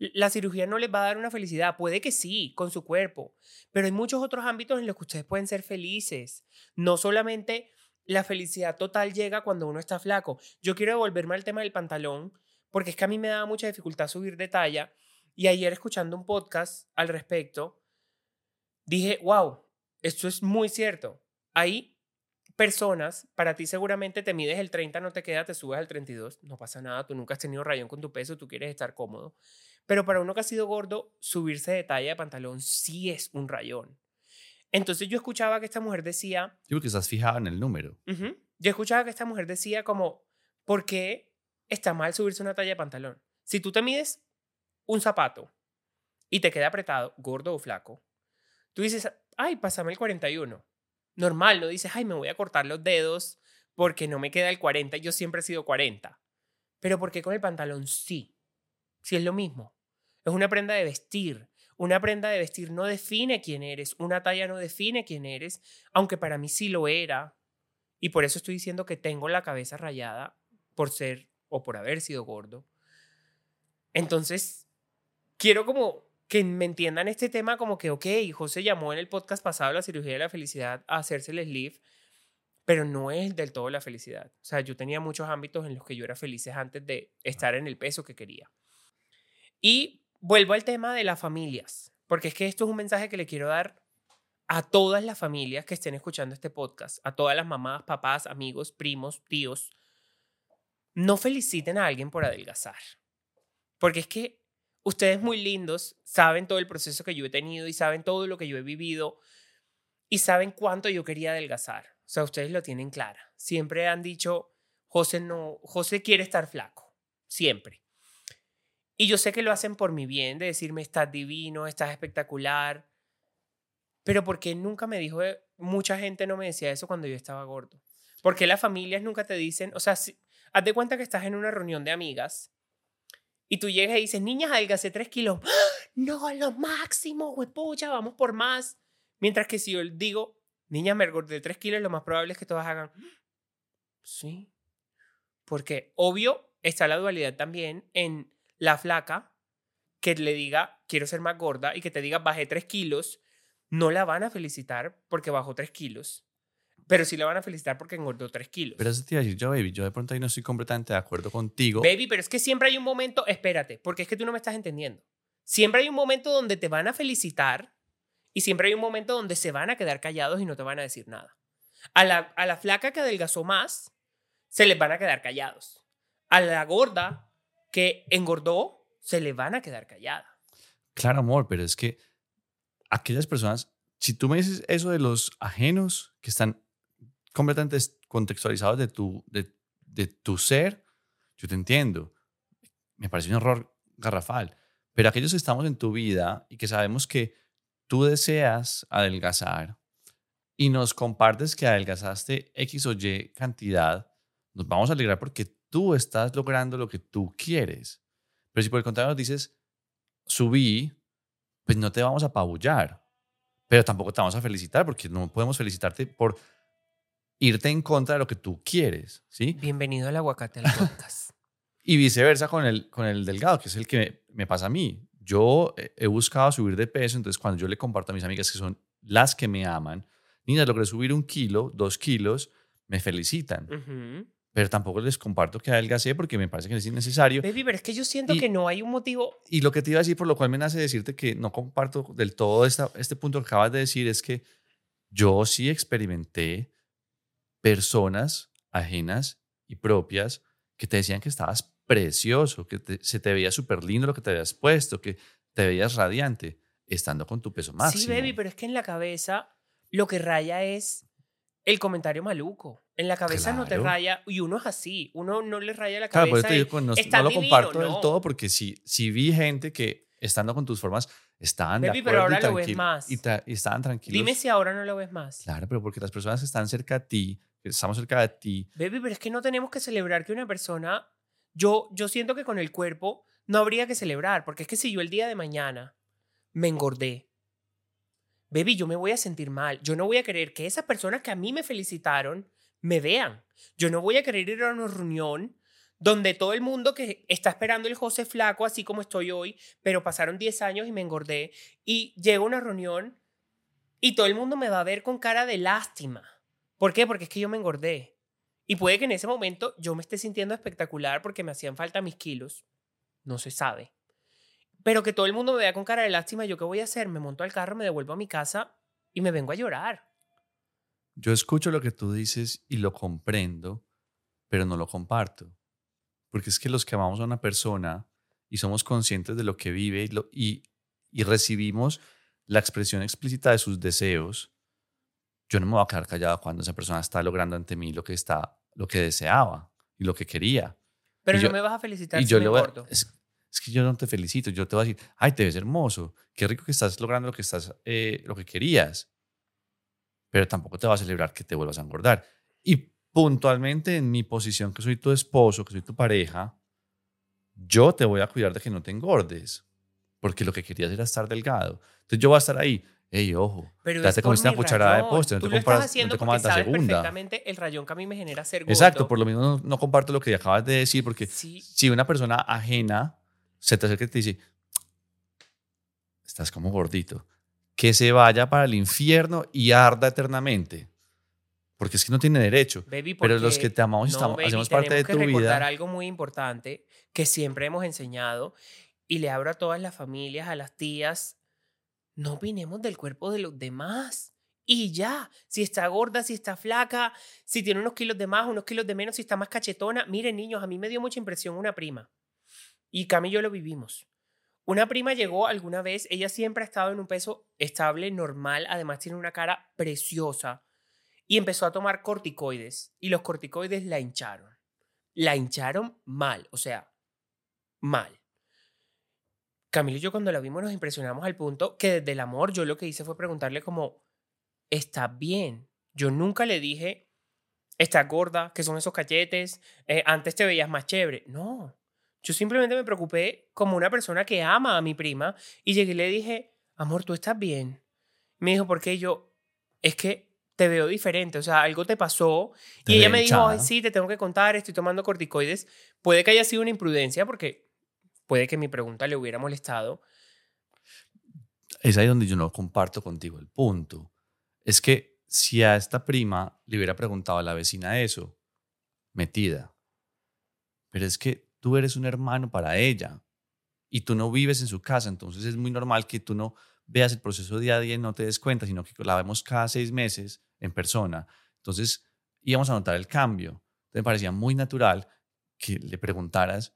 la cirugía no les va a dar una felicidad. Puede que sí, con su cuerpo, pero hay muchos otros ámbitos en los que ustedes pueden ser felices. No solamente la felicidad total llega cuando uno está flaco. Yo quiero devolverme al tema del pantalón, porque es que a mí me daba mucha dificultad subir de talla. Y ayer escuchando un podcast al respecto, dije, wow, esto es muy cierto. Hay personas, para ti seguramente te mides el 30, no te queda, te subes al 32, no pasa nada, tú nunca has tenido rayón con tu peso, tú quieres estar cómodo. Pero para uno que ha sido gordo, subirse de talla de pantalón sí es un rayón. Entonces yo escuchaba que esta mujer decía... Sí, porque estás fijado en el número. yo escuchaba que esta mujer decía como, ¿por qué está mal subirse una talla de pantalón? Si tú te mides un zapato y te queda apretado, gordo o flaco, tú dices, ay, pásame el 41. Normal, no dices, ay, me voy a cortar los dedos porque no me queda el 40, yo siempre he sido 40. Pero ¿por qué con el pantalón sí? Si es lo mismo. Es una prenda de vestir. Una prenda de vestir no define quién eres. Una talla no define quién eres. Aunque para mí sí lo era. Y por eso estoy diciendo que tengo la cabeza rayada por ser o por haber sido gordo. Entonces, quiero como que me entiendan este tema como que, ok, José llamó en el podcast pasado la cirugía de la felicidad a hacerse el sleeve, pero no es del todo la felicidad. O sea, yo tenía muchos ámbitos en los que yo era feliz antes de estar en el peso que quería. Y vuelvo al tema de las familias, porque es que esto es un mensaje que le quiero dar a todas las familias que estén escuchando este podcast, a todas las mamás, papás, amigos, primos, tíos. No feliciten a alguien por adelgazar, porque es que ustedes muy lindos saben todo el proceso que yo he tenido y saben todo lo que yo he vivido y saben cuánto yo quería adelgazar. O sea, ustedes lo tienen clara. Siempre han dicho, José no, José quiere estar flaco, siempre. Y yo sé que lo hacen por mi bien, de decirme, estás divino, estás espectacular. Pero ¿por qué nunca me dijo, eh, mucha gente no me decía eso cuando yo estaba gordo? ¿Por qué las familias nunca te dicen, o sea, si, haz de cuenta que estás en una reunión de amigas y tú llegas y dices, niñas, adelgacé tres kilos. ¡Ah! No, lo máximo, pucha, vamos por más. Mientras que si yo digo, niñas, me engordé tres kilos, lo más probable es que todas hagan, sí. Porque obvio está la dualidad también en la flaca que le diga, quiero ser más gorda y que te diga, bajé 3 kilos, no la van a felicitar porque bajó 3 kilos. Pero sí la van a felicitar porque engordó 3 kilos. Pero eso te iba a decir yo, baby. Yo de pronto ahí no estoy completamente de acuerdo contigo. Baby, pero es que siempre hay un momento, espérate, porque es que tú no me estás entendiendo. Siempre hay un momento donde te van a felicitar y siempre hay un momento donde se van a quedar callados y no te van a decir nada. A la, a la flaca que adelgazó más, se les van a quedar callados. A la gorda que engordó, se le van a quedar callada. Claro, amor, pero es que aquellas personas, si tú me dices eso de los ajenos que están completamente contextualizados de tu, de, de tu ser, yo te entiendo. Me parece un error garrafal. Pero aquellos que estamos en tu vida y que sabemos que tú deseas adelgazar y nos compartes que adelgazaste X o Y cantidad, nos vamos a alegrar porque tú estás logrando lo que tú quieres. Pero si por el contrario dices, subí, pues no te vamos a apabullar, pero tampoco te vamos a felicitar porque no podemos felicitarte por irte en contra de lo que tú quieres, ¿sí? Bienvenido al aguacate al podcast. *laughs* y viceversa con el, con el delgado, que es el que me, pasa a mí. Yo he buscado subir de peso, entonces cuando yo le comparto a mis amigas que son las que me aman, niñas, logré subir un kilo, dos kilos, me felicitan pero tampoco les comparto que adelgacé porque me parece que es innecesario. Baby, pero es que yo siento que no hay un motivo. Y lo que te iba a decir, por lo cual me nace decirte que no comparto del todo esta, este punto que acabas de decir, es que yo sí experimenté personas ajenas y propias que te decían que estabas precioso, que se te veía súper lindo lo que te habías puesto, que te veías radiante, estando con tu peso máximo. Sí, baby, pero es que en la cabeza lo que raya es el comentario maluco. En la cabeza no te raya y uno es así, uno no le raya la cabeza. Claro, por eso no, lo comparto del todo porque si, si vi gente que estando con tus formas estaban Baby, pero ahora lo ves más. Y, estaban tranquilos. Dime si ahora no lo ves más. Claro, pero porque las personas que están cerca de ti, que estamos cerca de ti. Baby, pero es que no tenemos que celebrar que una persona. Yo, yo siento que con el cuerpo no habría que celebrar, porque es que si yo el día de mañana me engordé baby, yo me voy a sentir mal. Yo no voy a querer que esas personas que a mí me felicitaron me vean. Yo no voy a querer ir a una reunión donde todo el mundo que está esperando el José Flaco, así como estoy hoy, pero pasaron 10 años y me engordé, y llego a una reunión y todo el mundo me va a ver con cara de lástima, ¿Por qué? Porque es que yo me engordé. Y puede que en ese momento yo me esté sintiendo espectacular porque me hacían falta mis kilos. No se sabe. Pero que todo el mundo me vea con cara de lástima, ¿yo qué voy a hacer? Me monto al carro, me devuelvo a mi casa y me vengo a llorar. Yo escucho lo que tú dices y lo comprendo, pero no lo comparto. Porque es que los que amamos a una persona y somos conscientes de lo que vive y, lo, y, y recibimos la expresión explícita de sus deseos, yo no me voy a quedar callado cuando esa persona está logrando ante mí lo que, está, lo que deseaba y lo que quería. Pero Y no yo- me vas a felicitar Y si yo me es, es que yo no te felicito, yo te voy a decir, ay, te ves hermoso, qué rico que estás logrando lo que, estás, eh, lo que querías, pero tampoco te va a celebrar que te vuelvas a engordar. Y puntualmente en mi posición, que soy tu esposo, que soy tu pareja, yo te voy a cuidar de que no te engordes, porque lo que querías era estar delgado. Entonces yo voy a estar ahí, hey, ojo, Pero te comiste una cucharada de rayón. postre, no Tú te, comparas- no te comas la segunda. perfectamente el rayón que a mí me genera ser gordo. Exacto, por lo mismo no, no comparto lo que acabas de decir, porque Sí, si una persona ajena se te acerca y te dice, estás como gordito, que se vaya para el infierno y arda eternamente. Porque es que no tiene derecho. baby, Pero los que te amamos No, estamos, baby, hacemos parte de tenemos que tu recordar vida. algo muy importante que siempre hemos enseñado y le abro a todas las familias, a las tías, no opinemos del cuerpo de los demás. Y ya, si está gorda, si está flaca, si tiene unos kilos de más, unos kilos de menos, si está más cachetona. Miren, niños, a mí me dio mucha impresión una prima. Y Cami y yo lo vivimos. Una prima llegó alguna vez, ella siempre ha estado en un peso estable, normal, además tiene una cara preciosa y empezó a tomar corticoides y los corticoides la hincharon. La hincharon mal, o sea, mal. Camilo y yo cuando la vimos nos impresionamos al punto que desde el amor yo lo que hice fue preguntarle como, ¿estás bien? Yo nunca le dije, ¿estás gorda? ¿Qué son esos cachetes? Eh, antes te veías más chévere. No, yo simplemente me preocupé como una persona que ama a mi prima y llegué y le dije, amor, ¿tú estás bien? Me dijo, ¿por qué? Yo, es que te veo diferente, o sea, algo te pasó. Te y ella me dijo. "Ay, sí, te tengo que contar, estoy tomando corticoides. Puede que haya sido una imprudencia porque puede que mi pregunta le hubiera molestado. Es ahí donde yo no comparto contigo el punto. Es que si a esta prima le hubiera preguntado a la vecina eso, metida. Pero es que tú eres un hermano para ella y tú no vives en su casa, entonces es muy normal que tú no veas el proceso día a día y no te des cuenta, sino que la vemos cada seis meses en persona. Entonces íbamos a notar el cambio. Entonces me parecía muy natural que le preguntaras,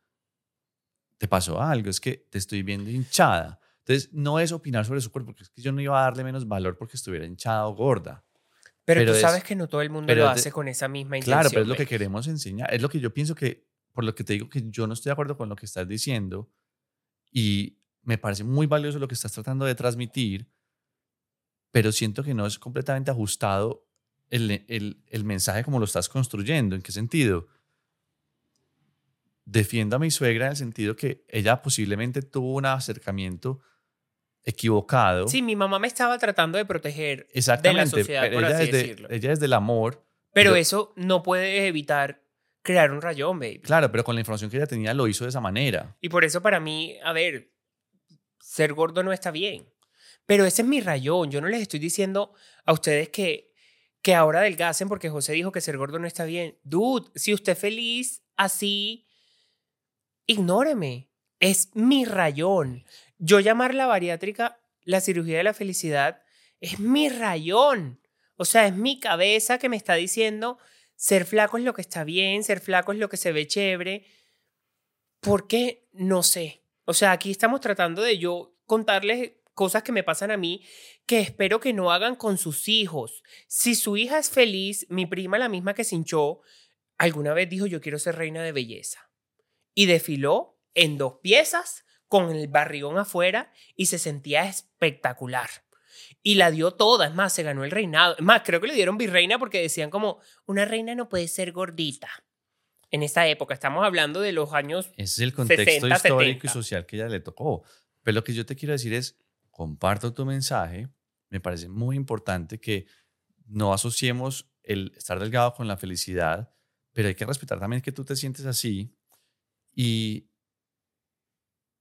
¿te pasó algo? Es que te estoy viendo hinchada. Entonces no es opinar sobre su cuerpo, porque es que yo no iba a darle menos valor porque estuviera hinchada o gorda. Pero, Pero tú es- sabes que no todo el mundo lo de- hace con esa misma intención. Claro, pero es lo que baby. queremos enseñar. Es lo que yo pienso que, por lo que te digo que yo no estoy de acuerdo con lo que estás diciendo y me parece muy valioso lo que estás tratando de transmitir, pero siento que no es completamente ajustado el, el, el mensaje como lo estás construyendo. ¿En qué sentido? Defiendo a mi suegra en el sentido que ella posiblemente tuvo un acercamiento equivocado. Sí, mi mamá me estaba tratando de proteger de la Exactamente. sociedad, por ella, así es de- decirlo. ella es del amor. Pero pero- eso no puede evitar crear un rayón, baby. Claro, pero con la información que ella tenía lo hizo de esa manera. Y por eso para mí, a ver, ser gordo no está bien. Pero ese es mi rayón. Yo no les estoy diciendo a ustedes que, que ahora adelgacen porque José dijo que ser gordo no está bien. Dude, si usted es feliz así, ignóreme. Es mi rayón. Yo llamar la bariátrica la cirugía de la felicidad es mi rayón. O sea, es mi cabeza que me está diciendo ser flaco es lo que está bien, ser flaco es lo que se ve chévere. ¿Por qué? No sé. O sea, aquí estamos tratando de yo contarles cosas que me pasan a mí que espero que no hagan con sus hijos. Si su hija es feliz, mi prima, la misma que se hinchó, alguna vez dijo yo quiero ser reina de belleza. Y desfiló en dos piezas con el barrigón afuera y se sentía espectacular. Y la dio toda, es más, se ganó el reinado. Es más, creo que le dieron virreina porque decían como, una reina no puede ser gordita. En esa época, estamos hablando de los años Ese es el contexto 60, histórico y 70. social que ella le tocó. Pero lo que yo te quiero decir es, comparto tu mensaje. Me parece muy importante que no asociemos el estar delgado con la felicidad, pero hay que respetar también que tú te sientes así. Y,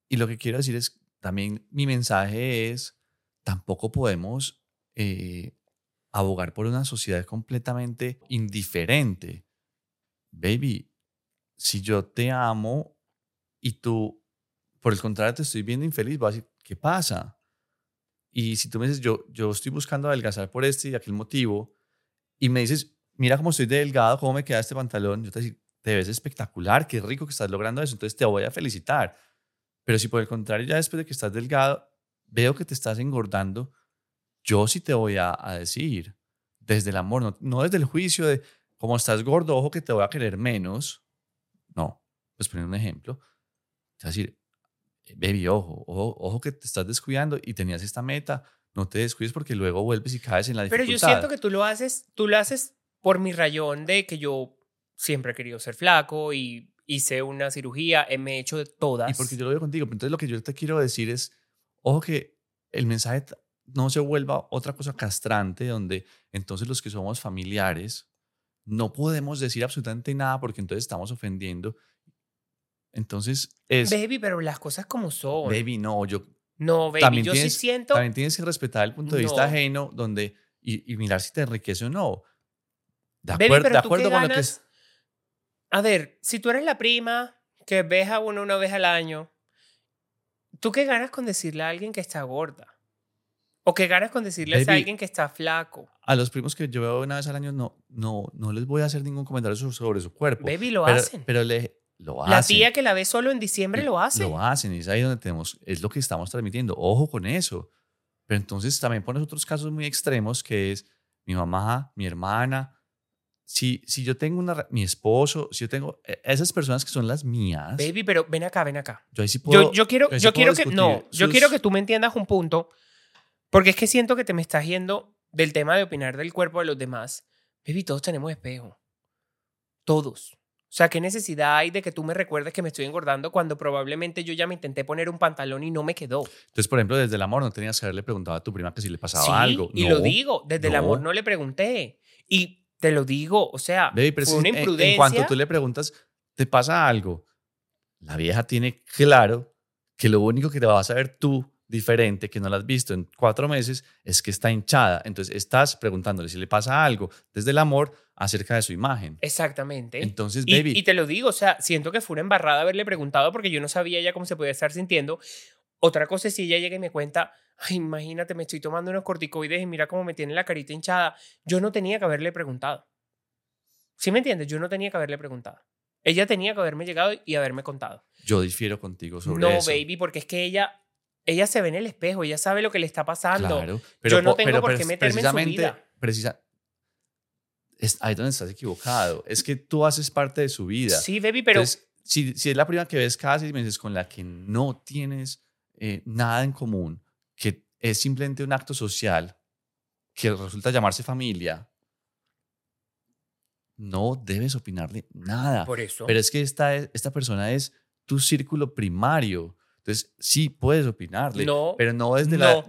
y lo que quiero decir es, también mi mensaje es, tampoco podemos eh, abogar por una sociedad completamente indiferente. Baby, si yo te amo y tú, por el contrario, te estoy viendo infeliz, vas a decir, ¿qué pasa? Y si tú me dices, yo, yo estoy buscando adelgazar por este y aquel motivo, y me dices, mira cómo estoy delgado, cómo me queda este pantalón, yo te digo, te ves espectacular, qué rico que estás logrando eso, entonces te voy a felicitar. Pero si por el contrario, ya después de que estás delgado, veo que te estás engordando, yo sí te voy a, decir, desde el amor, no, desde el juicio de, como estás gordo, ojo que te voy a querer menos. No, pues poner un ejemplo. Es decir, baby, ojo, ojo, ojo que te estás descuidando y tenías esta meta, no te descuides porque luego vuelves y caes en la dificultad. Pero yo siento que tú lo haces, tú lo haces por mi rayón de que yo siempre he querido ser flaco y hice una cirugía, me he hecho de todas. Y porque yo lo veo contigo, entonces lo que yo te quiero decir es, ojo que el mensaje no se vuelva otra cosa castrante donde entonces los que somos familiares no podemos decir absolutamente nada porque entonces estamos ofendiendo. Entonces es... Baby, pero las cosas como son. Baby, no, yo... No, baby, yo sí siento... También tienes que respetar el punto de vista ajeno donde, y, mirar si te enriquece o no. De, acuerdo, de acuerdo con lo que es... A ver, si tú eres la prima que ves a uno una vez al año, ¿tú qué ganas con decirle a alguien que está gorda? ¿O qué ganas con decirle a alguien que está flaco? A los primos que yo veo una vez al año no, no, no les voy a hacer ningún comentario sobre su cuerpo. Baby, lo hacen. Pero le, lo hacen. La tía que la ve solo en diciembre lo hace. Lo hacen y es ahí donde tenemos, es lo que estamos transmitiendo. Ojo con eso. Pero entonces también pones otros casos muy extremos que es mi mamá, mi hermana. Si, si yo tengo una, mi esposo, si yo tengo e, esas personas que son las mías. Baby, pero ven acá, ven acá. Yo ahí sí puedo. Yo, quiero, yo, quiero que, no, yo quiero que tú me entiendas un punto porque es que siento que te me estás yendo del tema de opinar del cuerpo de los demás. Baby, todos tenemos espejo. Todos. O sea, ¿qué necesidad hay de que tú me recuerdes que me estoy engordando cuando probablemente yo ya me intenté poner un pantalón y no me quedó? Entonces, por ejemplo, desde el amor no tenías que haberle preguntado a tu prima que si le pasaba algo. Y lo digo, desde el amor no le pregunté. Y te lo digo, o sea, fue una imprudencia. En, cuanto tú le preguntas, ¿te pasa algo? La vieja tiene claro que lo único que te vas a ver tú diferente que no la has visto en cuatro meses es que está hinchada. Entonces estás preguntándole si le pasa algo desde el amor acerca de su imagen. Exactamente. Entonces, baby. Y, te lo digo, o sea, siento que fue una embarrada haberle preguntado porque yo no sabía ya cómo se podía estar sintiendo. Otra cosa es si ella llega y me cuenta, Ay, imagínate, me estoy tomando unos corticoides y mira cómo me tiene la carita hinchada. Yo no tenía que haberle preguntado. ¿Sí me entiendes? Yo no tenía que haberle preguntado. Ella tenía que haberme llegado y haberme contado. Yo difiero contigo sobre no, eso. No, baby, porque es que ella ella se ve en el espejo, ella sabe lo que le está pasando. Claro, pero, Yo no tengo por qué meterme en su vida. Precisa, es ahí donde estás equivocado. Es que tú haces parte de su vida. Sí, baby, pero... si, si es la primera que ves cada seis meses con la que no tienes eh, nada en común, que es simplemente un acto social que resulta llamarse familia, no debes opinarle nada. Por eso. Pero es que esta, esta persona es tu círculo primario. Entonces, sí puedes opinarle, pero no desde la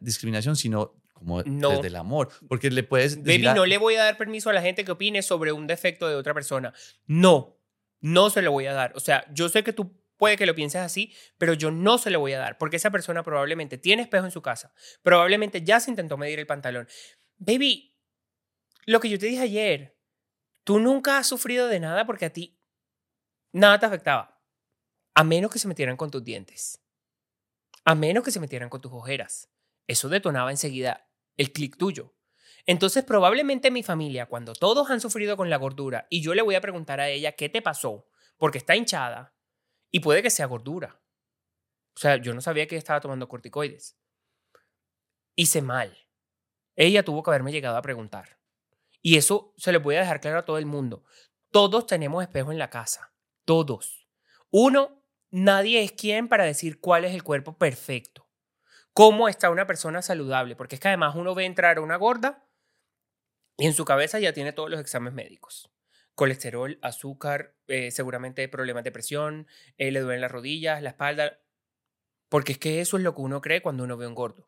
discriminación, sino como desde el amor. Porque le puedes decir. Baby, no le voy a dar permiso a la gente que opine sobre un defecto de otra persona. No, no se lo voy a dar. O sea, yo sé que tú puede que lo pienses así, pero yo no se lo voy a dar porque esa persona probablemente tiene espejo en su casa, probablemente ya se intentó medir el pantalón. Baby, lo que yo te dije ayer, tú nunca has sufrido de nada porque a ti nada te afectaba. A menos que se metieran con tus dientes. A menos que se metieran con tus ojeras. Eso detonaba enseguida el clic tuyo. Entonces, probablemente mi familia, cuando todos han sufrido con la gordura y yo le voy a preguntar a ella qué te pasó, porque está hinchada, y puede que sea gordura. O sea, yo no sabía que estaba tomando corticoides. Hice mal. Ella tuvo que haberme llegado a preguntar. Y eso se le voy a dejar claro a todo el mundo. Todos tenemos espejo en la casa. Todos. Uno nadie es quien para decir cuál es el cuerpo perfecto. ¿Cómo está una persona saludable? Porque es que además uno ve entrar a una gorda y en su cabeza ya tiene todos los exámenes médicos. Colesterol, azúcar, eh, seguramente problemas de presión, eh, le duelen las rodillas, la espalda. Porque es que eso es lo que uno cree cuando uno ve un gordo.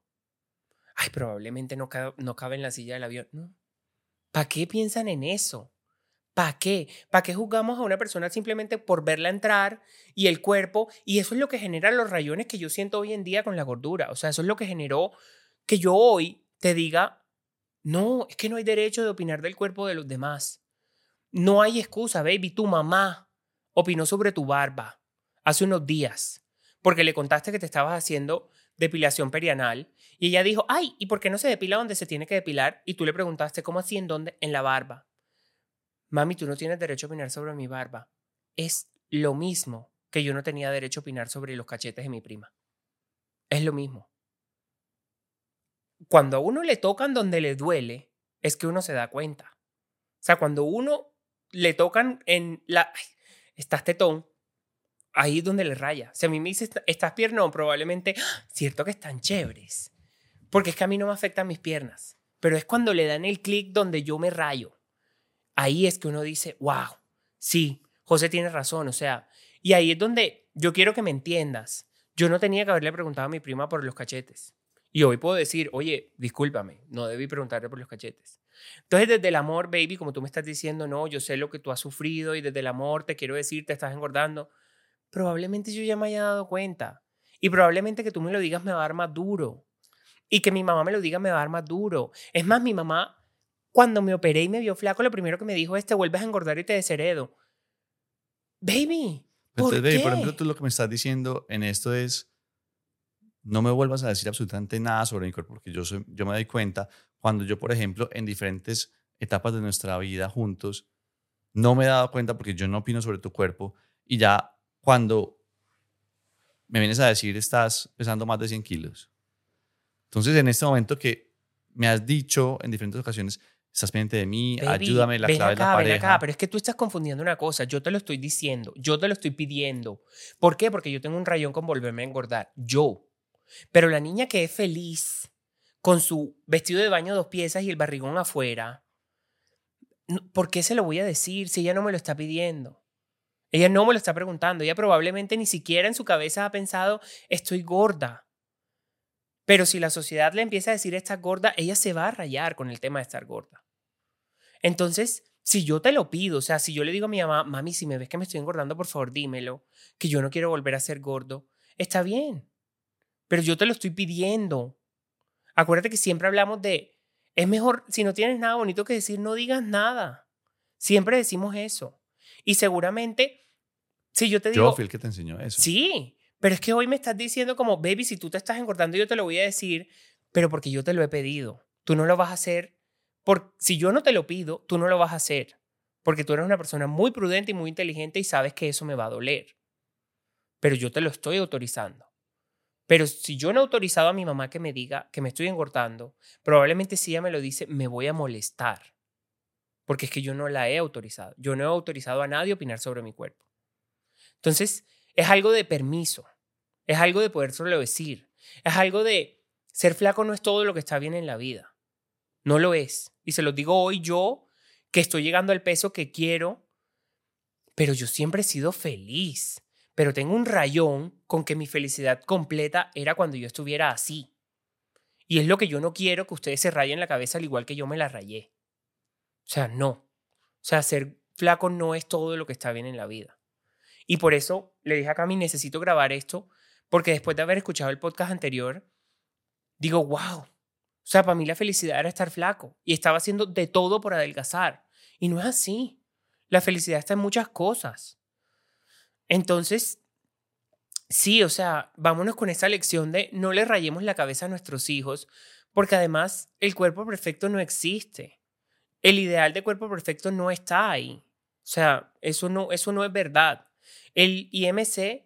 Ay, probablemente no, no cabe en la silla del avión. No. ¿Para qué piensan en eso? ¿Para qué? ¿Para qué juzgamos a una persona simplemente por verla entrar y el cuerpo? Y eso es lo que genera los rayones que yo siento hoy en día con la gordura. O sea, eso es lo que generó que yo hoy te diga, No, es que no hay derecho de opinar del cuerpo de los demás. No hay excusa, baby. Tu mamá opinó sobre tu barba hace unos días porque le contaste que te estabas haciendo depilación perianal y ella dijo, ay, ¿y por qué no se depila donde se tiene que depilar? Y tú le preguntaste, ¿cómo así? ¿En dónde? En la barba. Mami, tú no tienes derecho a opinar sobre mi barba. Es lo mismo que yo no tenía derecho a opinar sobre los cachetes de mi prima. Es lo mismo. Cuando a uno le tocan donde le duele, es que uno se da cuenta. O sea, cuando uno le tocan en la... estás tetón, ahí es donde le raya. Si a mí me dice, estas piernas, probablemente, ¡ah! cierto que están chéveres. Porque es que a mí no me afectan mis piernas. Pero es cuando le dan el clic donde yo me rayo. Ahí es que uno dice, wow, sí, José tiene razón. O sea, y ahí es donde yo quiero que me entiendas. Yo no tenía que haberle preguntado a mi prima por los cachetes. Y hoy puedo decir, oye, discúlpame, no debí preguntarle por los cachetes. Entonces, desde el amor, baby, como tú me estás diciendo, no, yo sé lo que tú has sufrido y desde el amor te quiero decir, te estás engordando probablemente yo ya me haya dado cuenta. Y probablemente que tú me lo digas me va a dar más duro. Y que mi mamá me lo diga me va a dar más duro. Es más, mi mamá, cuando me operé y me vio flaco, lo primero que me dijo es, te vuelves a engordar y te desheredo. Baby, ¿por qué? por ejemplo, tú lo que me estás diciendo en esto es, no me vuelvas a decir absolutamente nada sobre mi cuerpo, porque yo, soy, yo me doy cuenta cuando yo, por ejemplo, en diferentes etapas de nuestra vida juntos, no me he dado cuenta porque yo no opino sobre tu cuerpo y ya cuando me vienes a decir estás pesando más de 100 kilos. Entonces, en este momento que me has dicho en diferentes ocasiones, estás pendiente de mí, ayúdame, la clave acá, la pareja. Ven acá, pero es que tú estás confundiendo una cosa. Yo te lo estoy diciendo, yo te lo estoy pidiendo. ¿Por qué? Porque yo tengo un rayón con volverme a engordar. Yo. Pero la niña que es feliz con su vestido de baño dos piezas y el barrigón afuera, ¿por qué se lo voy a decir si ella no me lo está pidiendo? Ella no me lo está preguntando. Ella probablemente ni siquiera en su cabeza ha pensado, estoy gorda. Pero si la sociedad le empieza a decir, está gorda, ella se va a rayar con el tema de estar gorda. Entonces, si yo te lo pido, o sea, si yo le digo a mi mamá, mami, si me ves que me estoy engordando, por favor dímelo, que yo no quiero volver a ser gordo, está bien. Pero yo te lo estoy pidiendo. Acuérdate que siempre hablamos de, es mejor, si no tienes nada bonito que decir, no digas nada. Siempre decimos eso. Y seguramente si yo te digo... Yo fui el que te enseñó eso. Sí, pero es que hoy me estás diciendo como, baby, si tú te estás engordando, yo te lo voy a decir, pero porque yo te lo he pedido. Tú no lo vas a hacer. Por, si yo no te lo pido, tú no lo vas a hacer. Porque tú eres una persona muy prudente y muy inteligente y sabes que eso me va a doler. Pero yo te lo estoy autorizando. Pero si yo no he autorizado a mi mamá que me diga que me estoy engordando, probablemente si ella me lo dice, me voy a molestar. Porque es que yo no la he autorizado. Yo no he autorizado a nadie a opinar sobre mi cuerpo. Entonces, es algo de permiso, es algo de poder solo decir, es algo de ser flaco no es todo lo que está bien en la vida. No lo es. Y se lo digo hoy yo, que estoy llegando al peso que quiero, pero yo siempre he sido feliz. Pero tengo un rayón con que mi felicidad completa era cuando yo estuviera así. Y es lo que yo no quiero que ustedes se rayen la cabeza al igual que yo me la rayé. O sea, no. O sea, ser flaco no es todo lo que está bien en la vida. Y por eso le dije a Cami, necesito grabar esto, porque después de haber escuchado el podcast anterior, digo, wow. O sea, para mí la felicidad era estar flaco y estaba haciendo de todo por adelgazar. Y no es así. La felicidad está en muchas cosas. Entonces, sí, o sea, vámonos con esa lección de no le rayemos la cabeza a nuestros hijos, porque además el cuerpo perfecto no existe. El ideal de cuerpo perfecto no está ahí. O sea, eso no, eso no es verdad. El IMC,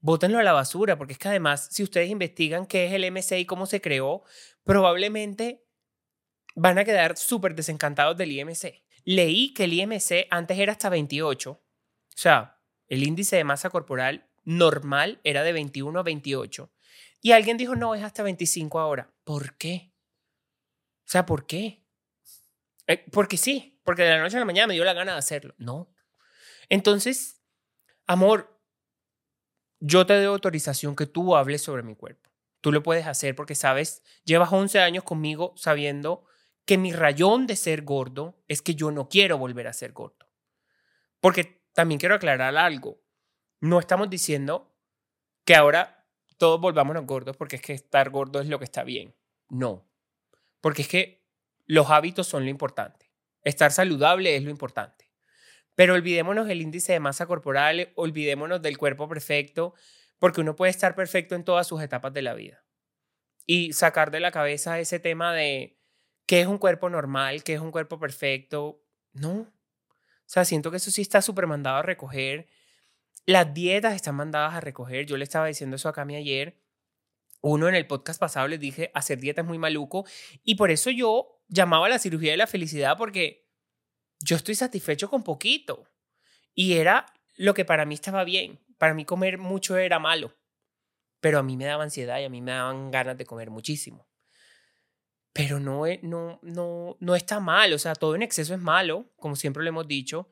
bótenlo a la basura, porque es que además, si ustedes investigan qué es el IMC y cómo se creó, probablemente van a quedar súper desencantados del IMC. Leí que el IMC antes era hasta 28, o sea, el índice de masa corporal normal era de 21 a 28. Y alguien dijo, no, es hasta 25 ahora. ¿Por qué? O sea, ¿por qué? Eh, porque sí, porque de la noche a la mañana me dio la gana de hacerlo. No. Entonces, amor, yo te doy autorización que tú hables sobre mi cuerpo. Tú lo puedes hacer porque sabes, llevas 11 años conmigo sabiendo que mi rayón de ser gordo es que yo no quiero volver a ser gordo. Porque también quiero aclarar algo. No estamos diciendo que ahora todos volvámonos gordos porque es que estar gordo es lo que está bien. No. Porque es que los hábitos son lo importante. Estar saludable es lo importante. Pero olvidémonos del índice de masa corporal, olvidémonos del cuerpo perfecto, porque uno puede estar perfecto en todas sus etapas de la vida. Y sacar de la cabeza ese tema de qué es un cuerpo normal, qué es un cuerpo perfecto. No. O sea, siento que eso sí está súper mandado a recoger. Las dietas están mandadas a recoger. Yo le estaba diciendo eso a Cami ayer. Uno en el podcast pasado les dije, hacer dieta es muy maluco. Y por eso yo llamaba a la cirugía de la felicidad porque yo estoy satisfecho con poquito. Y era lo que para mí estaba bien. Para mí comer mucho era malo. Pero a mí me daba ansiedad y a mí me daban ganas de comer muchísimo. Pero no, no, no, no está mal. O sea, todo en exceso es malo, como siempre lo hemos dicho.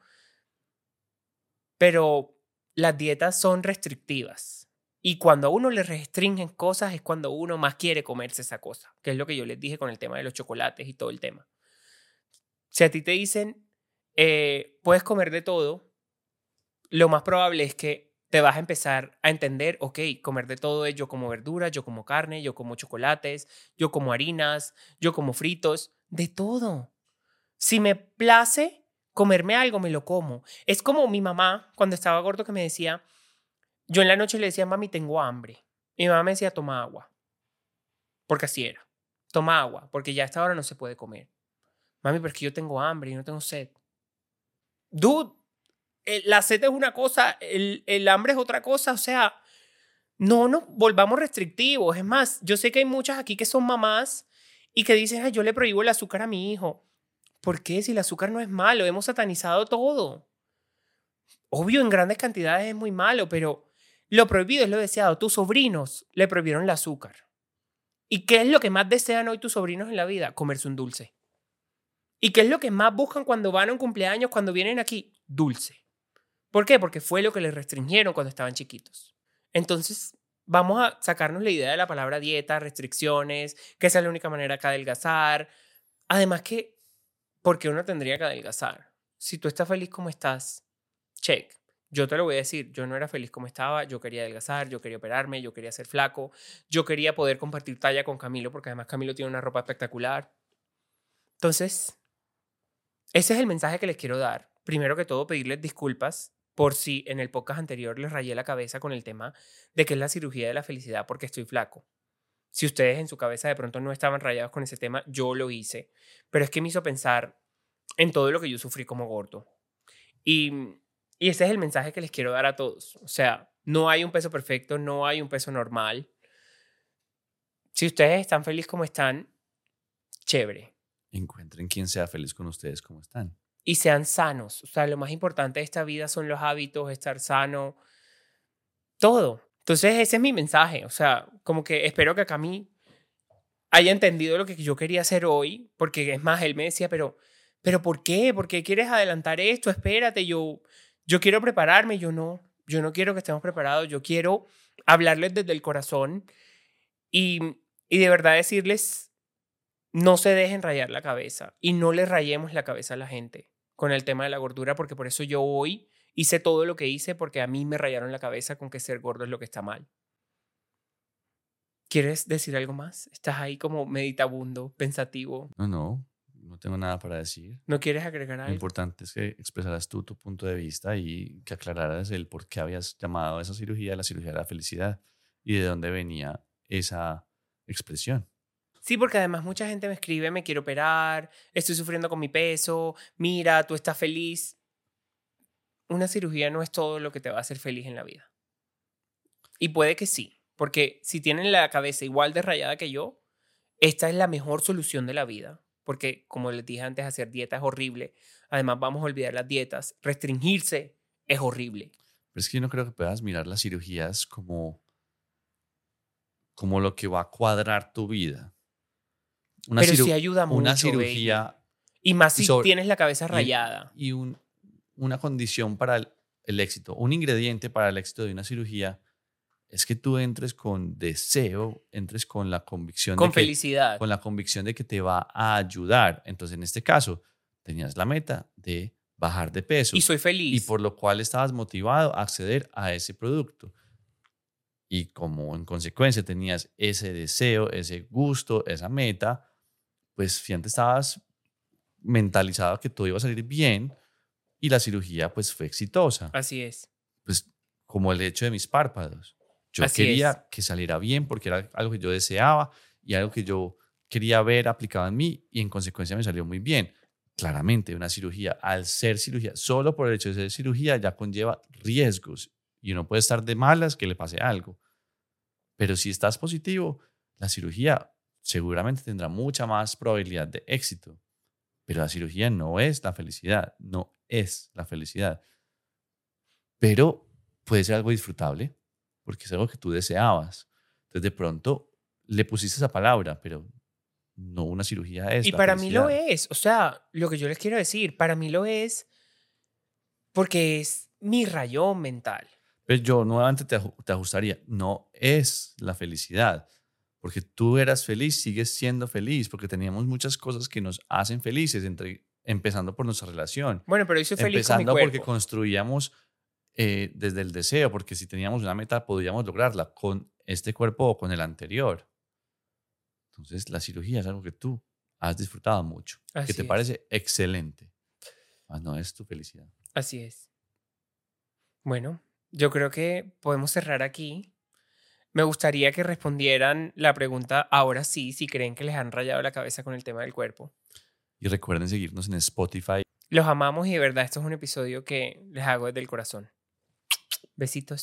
Pero las dietas son restrictivas. Y cuando a uno le restringen cosas es cuando uno más quiere comerse esa cosa, que es lo que yo les dije con el tema de los chocolates y todo el tema. Si a ti te dicen, eh, puedes comer de todo, lo más probable es que te vas a empezar a entender, ok, comer de todo es yo como verduras, yo como carne, yo como chocolates, yo como harinas, yo como fritos, de todo. Si me place comerme algo, me lo como. Es como mi mamá cuando estaba gordo que me decía, yo en la noche le decía, mami, tengo hambre. Mi mamá me decía, toma agua. Porque así era. Toma agua, porque ya a esta hora no se puede comer. Mami, pero es que yo tengo hambre y no tengo sed. Dude, la sed es una cosa, el, el hambre es otra cosa. O sea, no nos volvamos restrictivos. Es más, yo sé que hay muchas aquí que son mamás y que dicen, Ay, yo le prohíbo el azúcar a mi hijo. ¿Por qué? Si el azúcar no es malo, hemos satanizado todo. Obvio, en grandes cantidades es muy malo, pero lo prohibido es lo deseado. Tus sobrinos le prohibieron el azúcar. ¿Y qué es lo que más desean hoy tus sobrinos en la vida? Comerse un dulce. ¿Y qué es lo que más buscan cuando van a un cumpleaños, cuando vienen aquí? Dulce. ¿Por qué? Porque fue lo que les restringieron cuando estaban chiquitos. Entonces, vamos a sacarnos la idea de la palabra dieta, restricciones, que esa es la única manera que adelgazar. Además que, ¿por qué uno tendría que adelgazar? Si tú estás feliz como estás, check. Yo te lo voy a decir, yo no era feliz como estaba, yo quería adelgazar, yo quería operarme, yo quería ser flaco, yo quería poder compartir talla con Camilo, porque además Camilo tiene una ropa espectacular. Entonces, ese es el mensaje que les quiero dar. Primero que todo, pedirles disculpas por si en el podcast anterior les rayé la cabeza con el tema de que es la cirugía de la felicidad porque estoy flaco. Si ustedes en su cabeza de pronto no estaban rayados con ese tema, yo lo hice. Pero es que me hizo pensar en todo lo que yo sufrí como gordo. Y y ese es el mensaje que les quiero dar a todos. O sea, no hay un peso perfecto, no hay un peso normal. Si ustedes están felices como están, chévere. Encuentren quien sea feliz con ustedes como están. Y sean sanos. O sea, lo más importante de esta vida son los hábitos, estar sano, todo. Entonces, ese es mi mensaje. O sea, como que espero que acá a mí haya entendido lo que yo quería hacer hoy, porque es más, él me decía, pero, pero ¿por qué? ¿Por qué quieres adelantar esto? Espérate, yo, yo quiero prepararme, yo no, yo no quiero que estemos preparados, yo quiero hablarles desde el corazón y, y de verdad decirles, no se dejen rayar la cabeza y no le rayemos la cabeza a la gente con el tema de la gordura, porque por eso yo hoy hice todo lo que hice, porque a mí me rayaron la cabeza con que ser gordo es lo que está mal. ¿Quieres decir algo más? Estás ahí como meditabundo, pensativo. No, no no tengo nada para decir. ¿No quieres agregar algo? Lo importante es que expresaras tú tu punto de vista y que aclararas el por qué habías llamado a esa cirugía la cirugía de la felicidad y de dónde venía esa expresión. Sí, porque además mucha gente me escribe, me quiero operar, estoy sufriendo con mi peso, mira, tú estás feliz. Una cirugía no es todo lo que te va a hacer feliz en la vida. Y puede que sí, porque si tienen la cabeza igual de rayada que yo, esta es la mejor solución de la vida porque como les dije antes, hacer dieta es horrible. Además, vamos a olvidar las dietas. Restringirse es horrible. Pero es que yo no creo que puedas mirar las cirugías como, como lo que va a cuadrar tu vida. Una Pero sí ayuda mucho. Una cirugía. Y más si tienes la cabeza rayada. Y, un, una condición para el éxito, un ingrediente para el éxito de una cirugía es que tú entres con deseo, entres con la convicción. Con felicidad. con la convicción de que te va a ayudar. Entonces, en este caso, tenías la meta de bajar de peso. Y soy feliz. Y por lo cual estabas motivado a acceder a ese producto. Y como en consecuencia tenías ese deseo, ese gusto, esa meta, pues si antes estabas mentalizado que todo iba a salir bien y la cirugía pues fue exitosa. Así es. Pues como el hecho de mis párpados. Yo Así quería es. que saliera bien porque era algo que yo deseaba y algo que yo quería ver aplicado en mí y en consecuencia me salió muy bien. Claramente, una cirugía, al ser cirugía, solo por el hecho de ser cirugía, ya conlleva riesgos y uno puede estar de malas que le pase algo. Pero si estás positivo, la cirugía seguramente tendrá mucha más probabilidad de éxito. Pero la cirugía no es la felicidad, no es la felicidad. Pero puede ser algo disfrutable, porque es algo que tú deseabas. Entonces de pronto le pusiste esa palabra, pero no una cirugía es. Y la para mí lo es. O sea, lo que yo les quiero decir, para mí lo es porque es mi rayón mental. Pero yo nuevamente te, te ajustaría, no es la felicidad, porque tú eras feliz, sigues siendo feliz, porque teníamos muchas cosas que nos hacen felices, entre, empezando por nuestra relación, Bueno, pero soy feliz con mi empezando porque construíamos eh, desde el deseo, porque si teníamos una meta podíamos lograrla con este cuerpo o con el anterior. Entonces la cirugía es algo que tú has disfrutado mucho, Así que te es. parece excelente, mas no es tu felicidad. Así es. Bueno, yo creo que podemos cerrar aquí. Me gustaría que respondieran la pregunta ahora sí, si creen que les han rayado la cabeza con el tema del cuerpo. Y recuerden seguirnos en Spotify Los amamos y de verdad esto es un episodio que les hago desde el corazón. Besitos.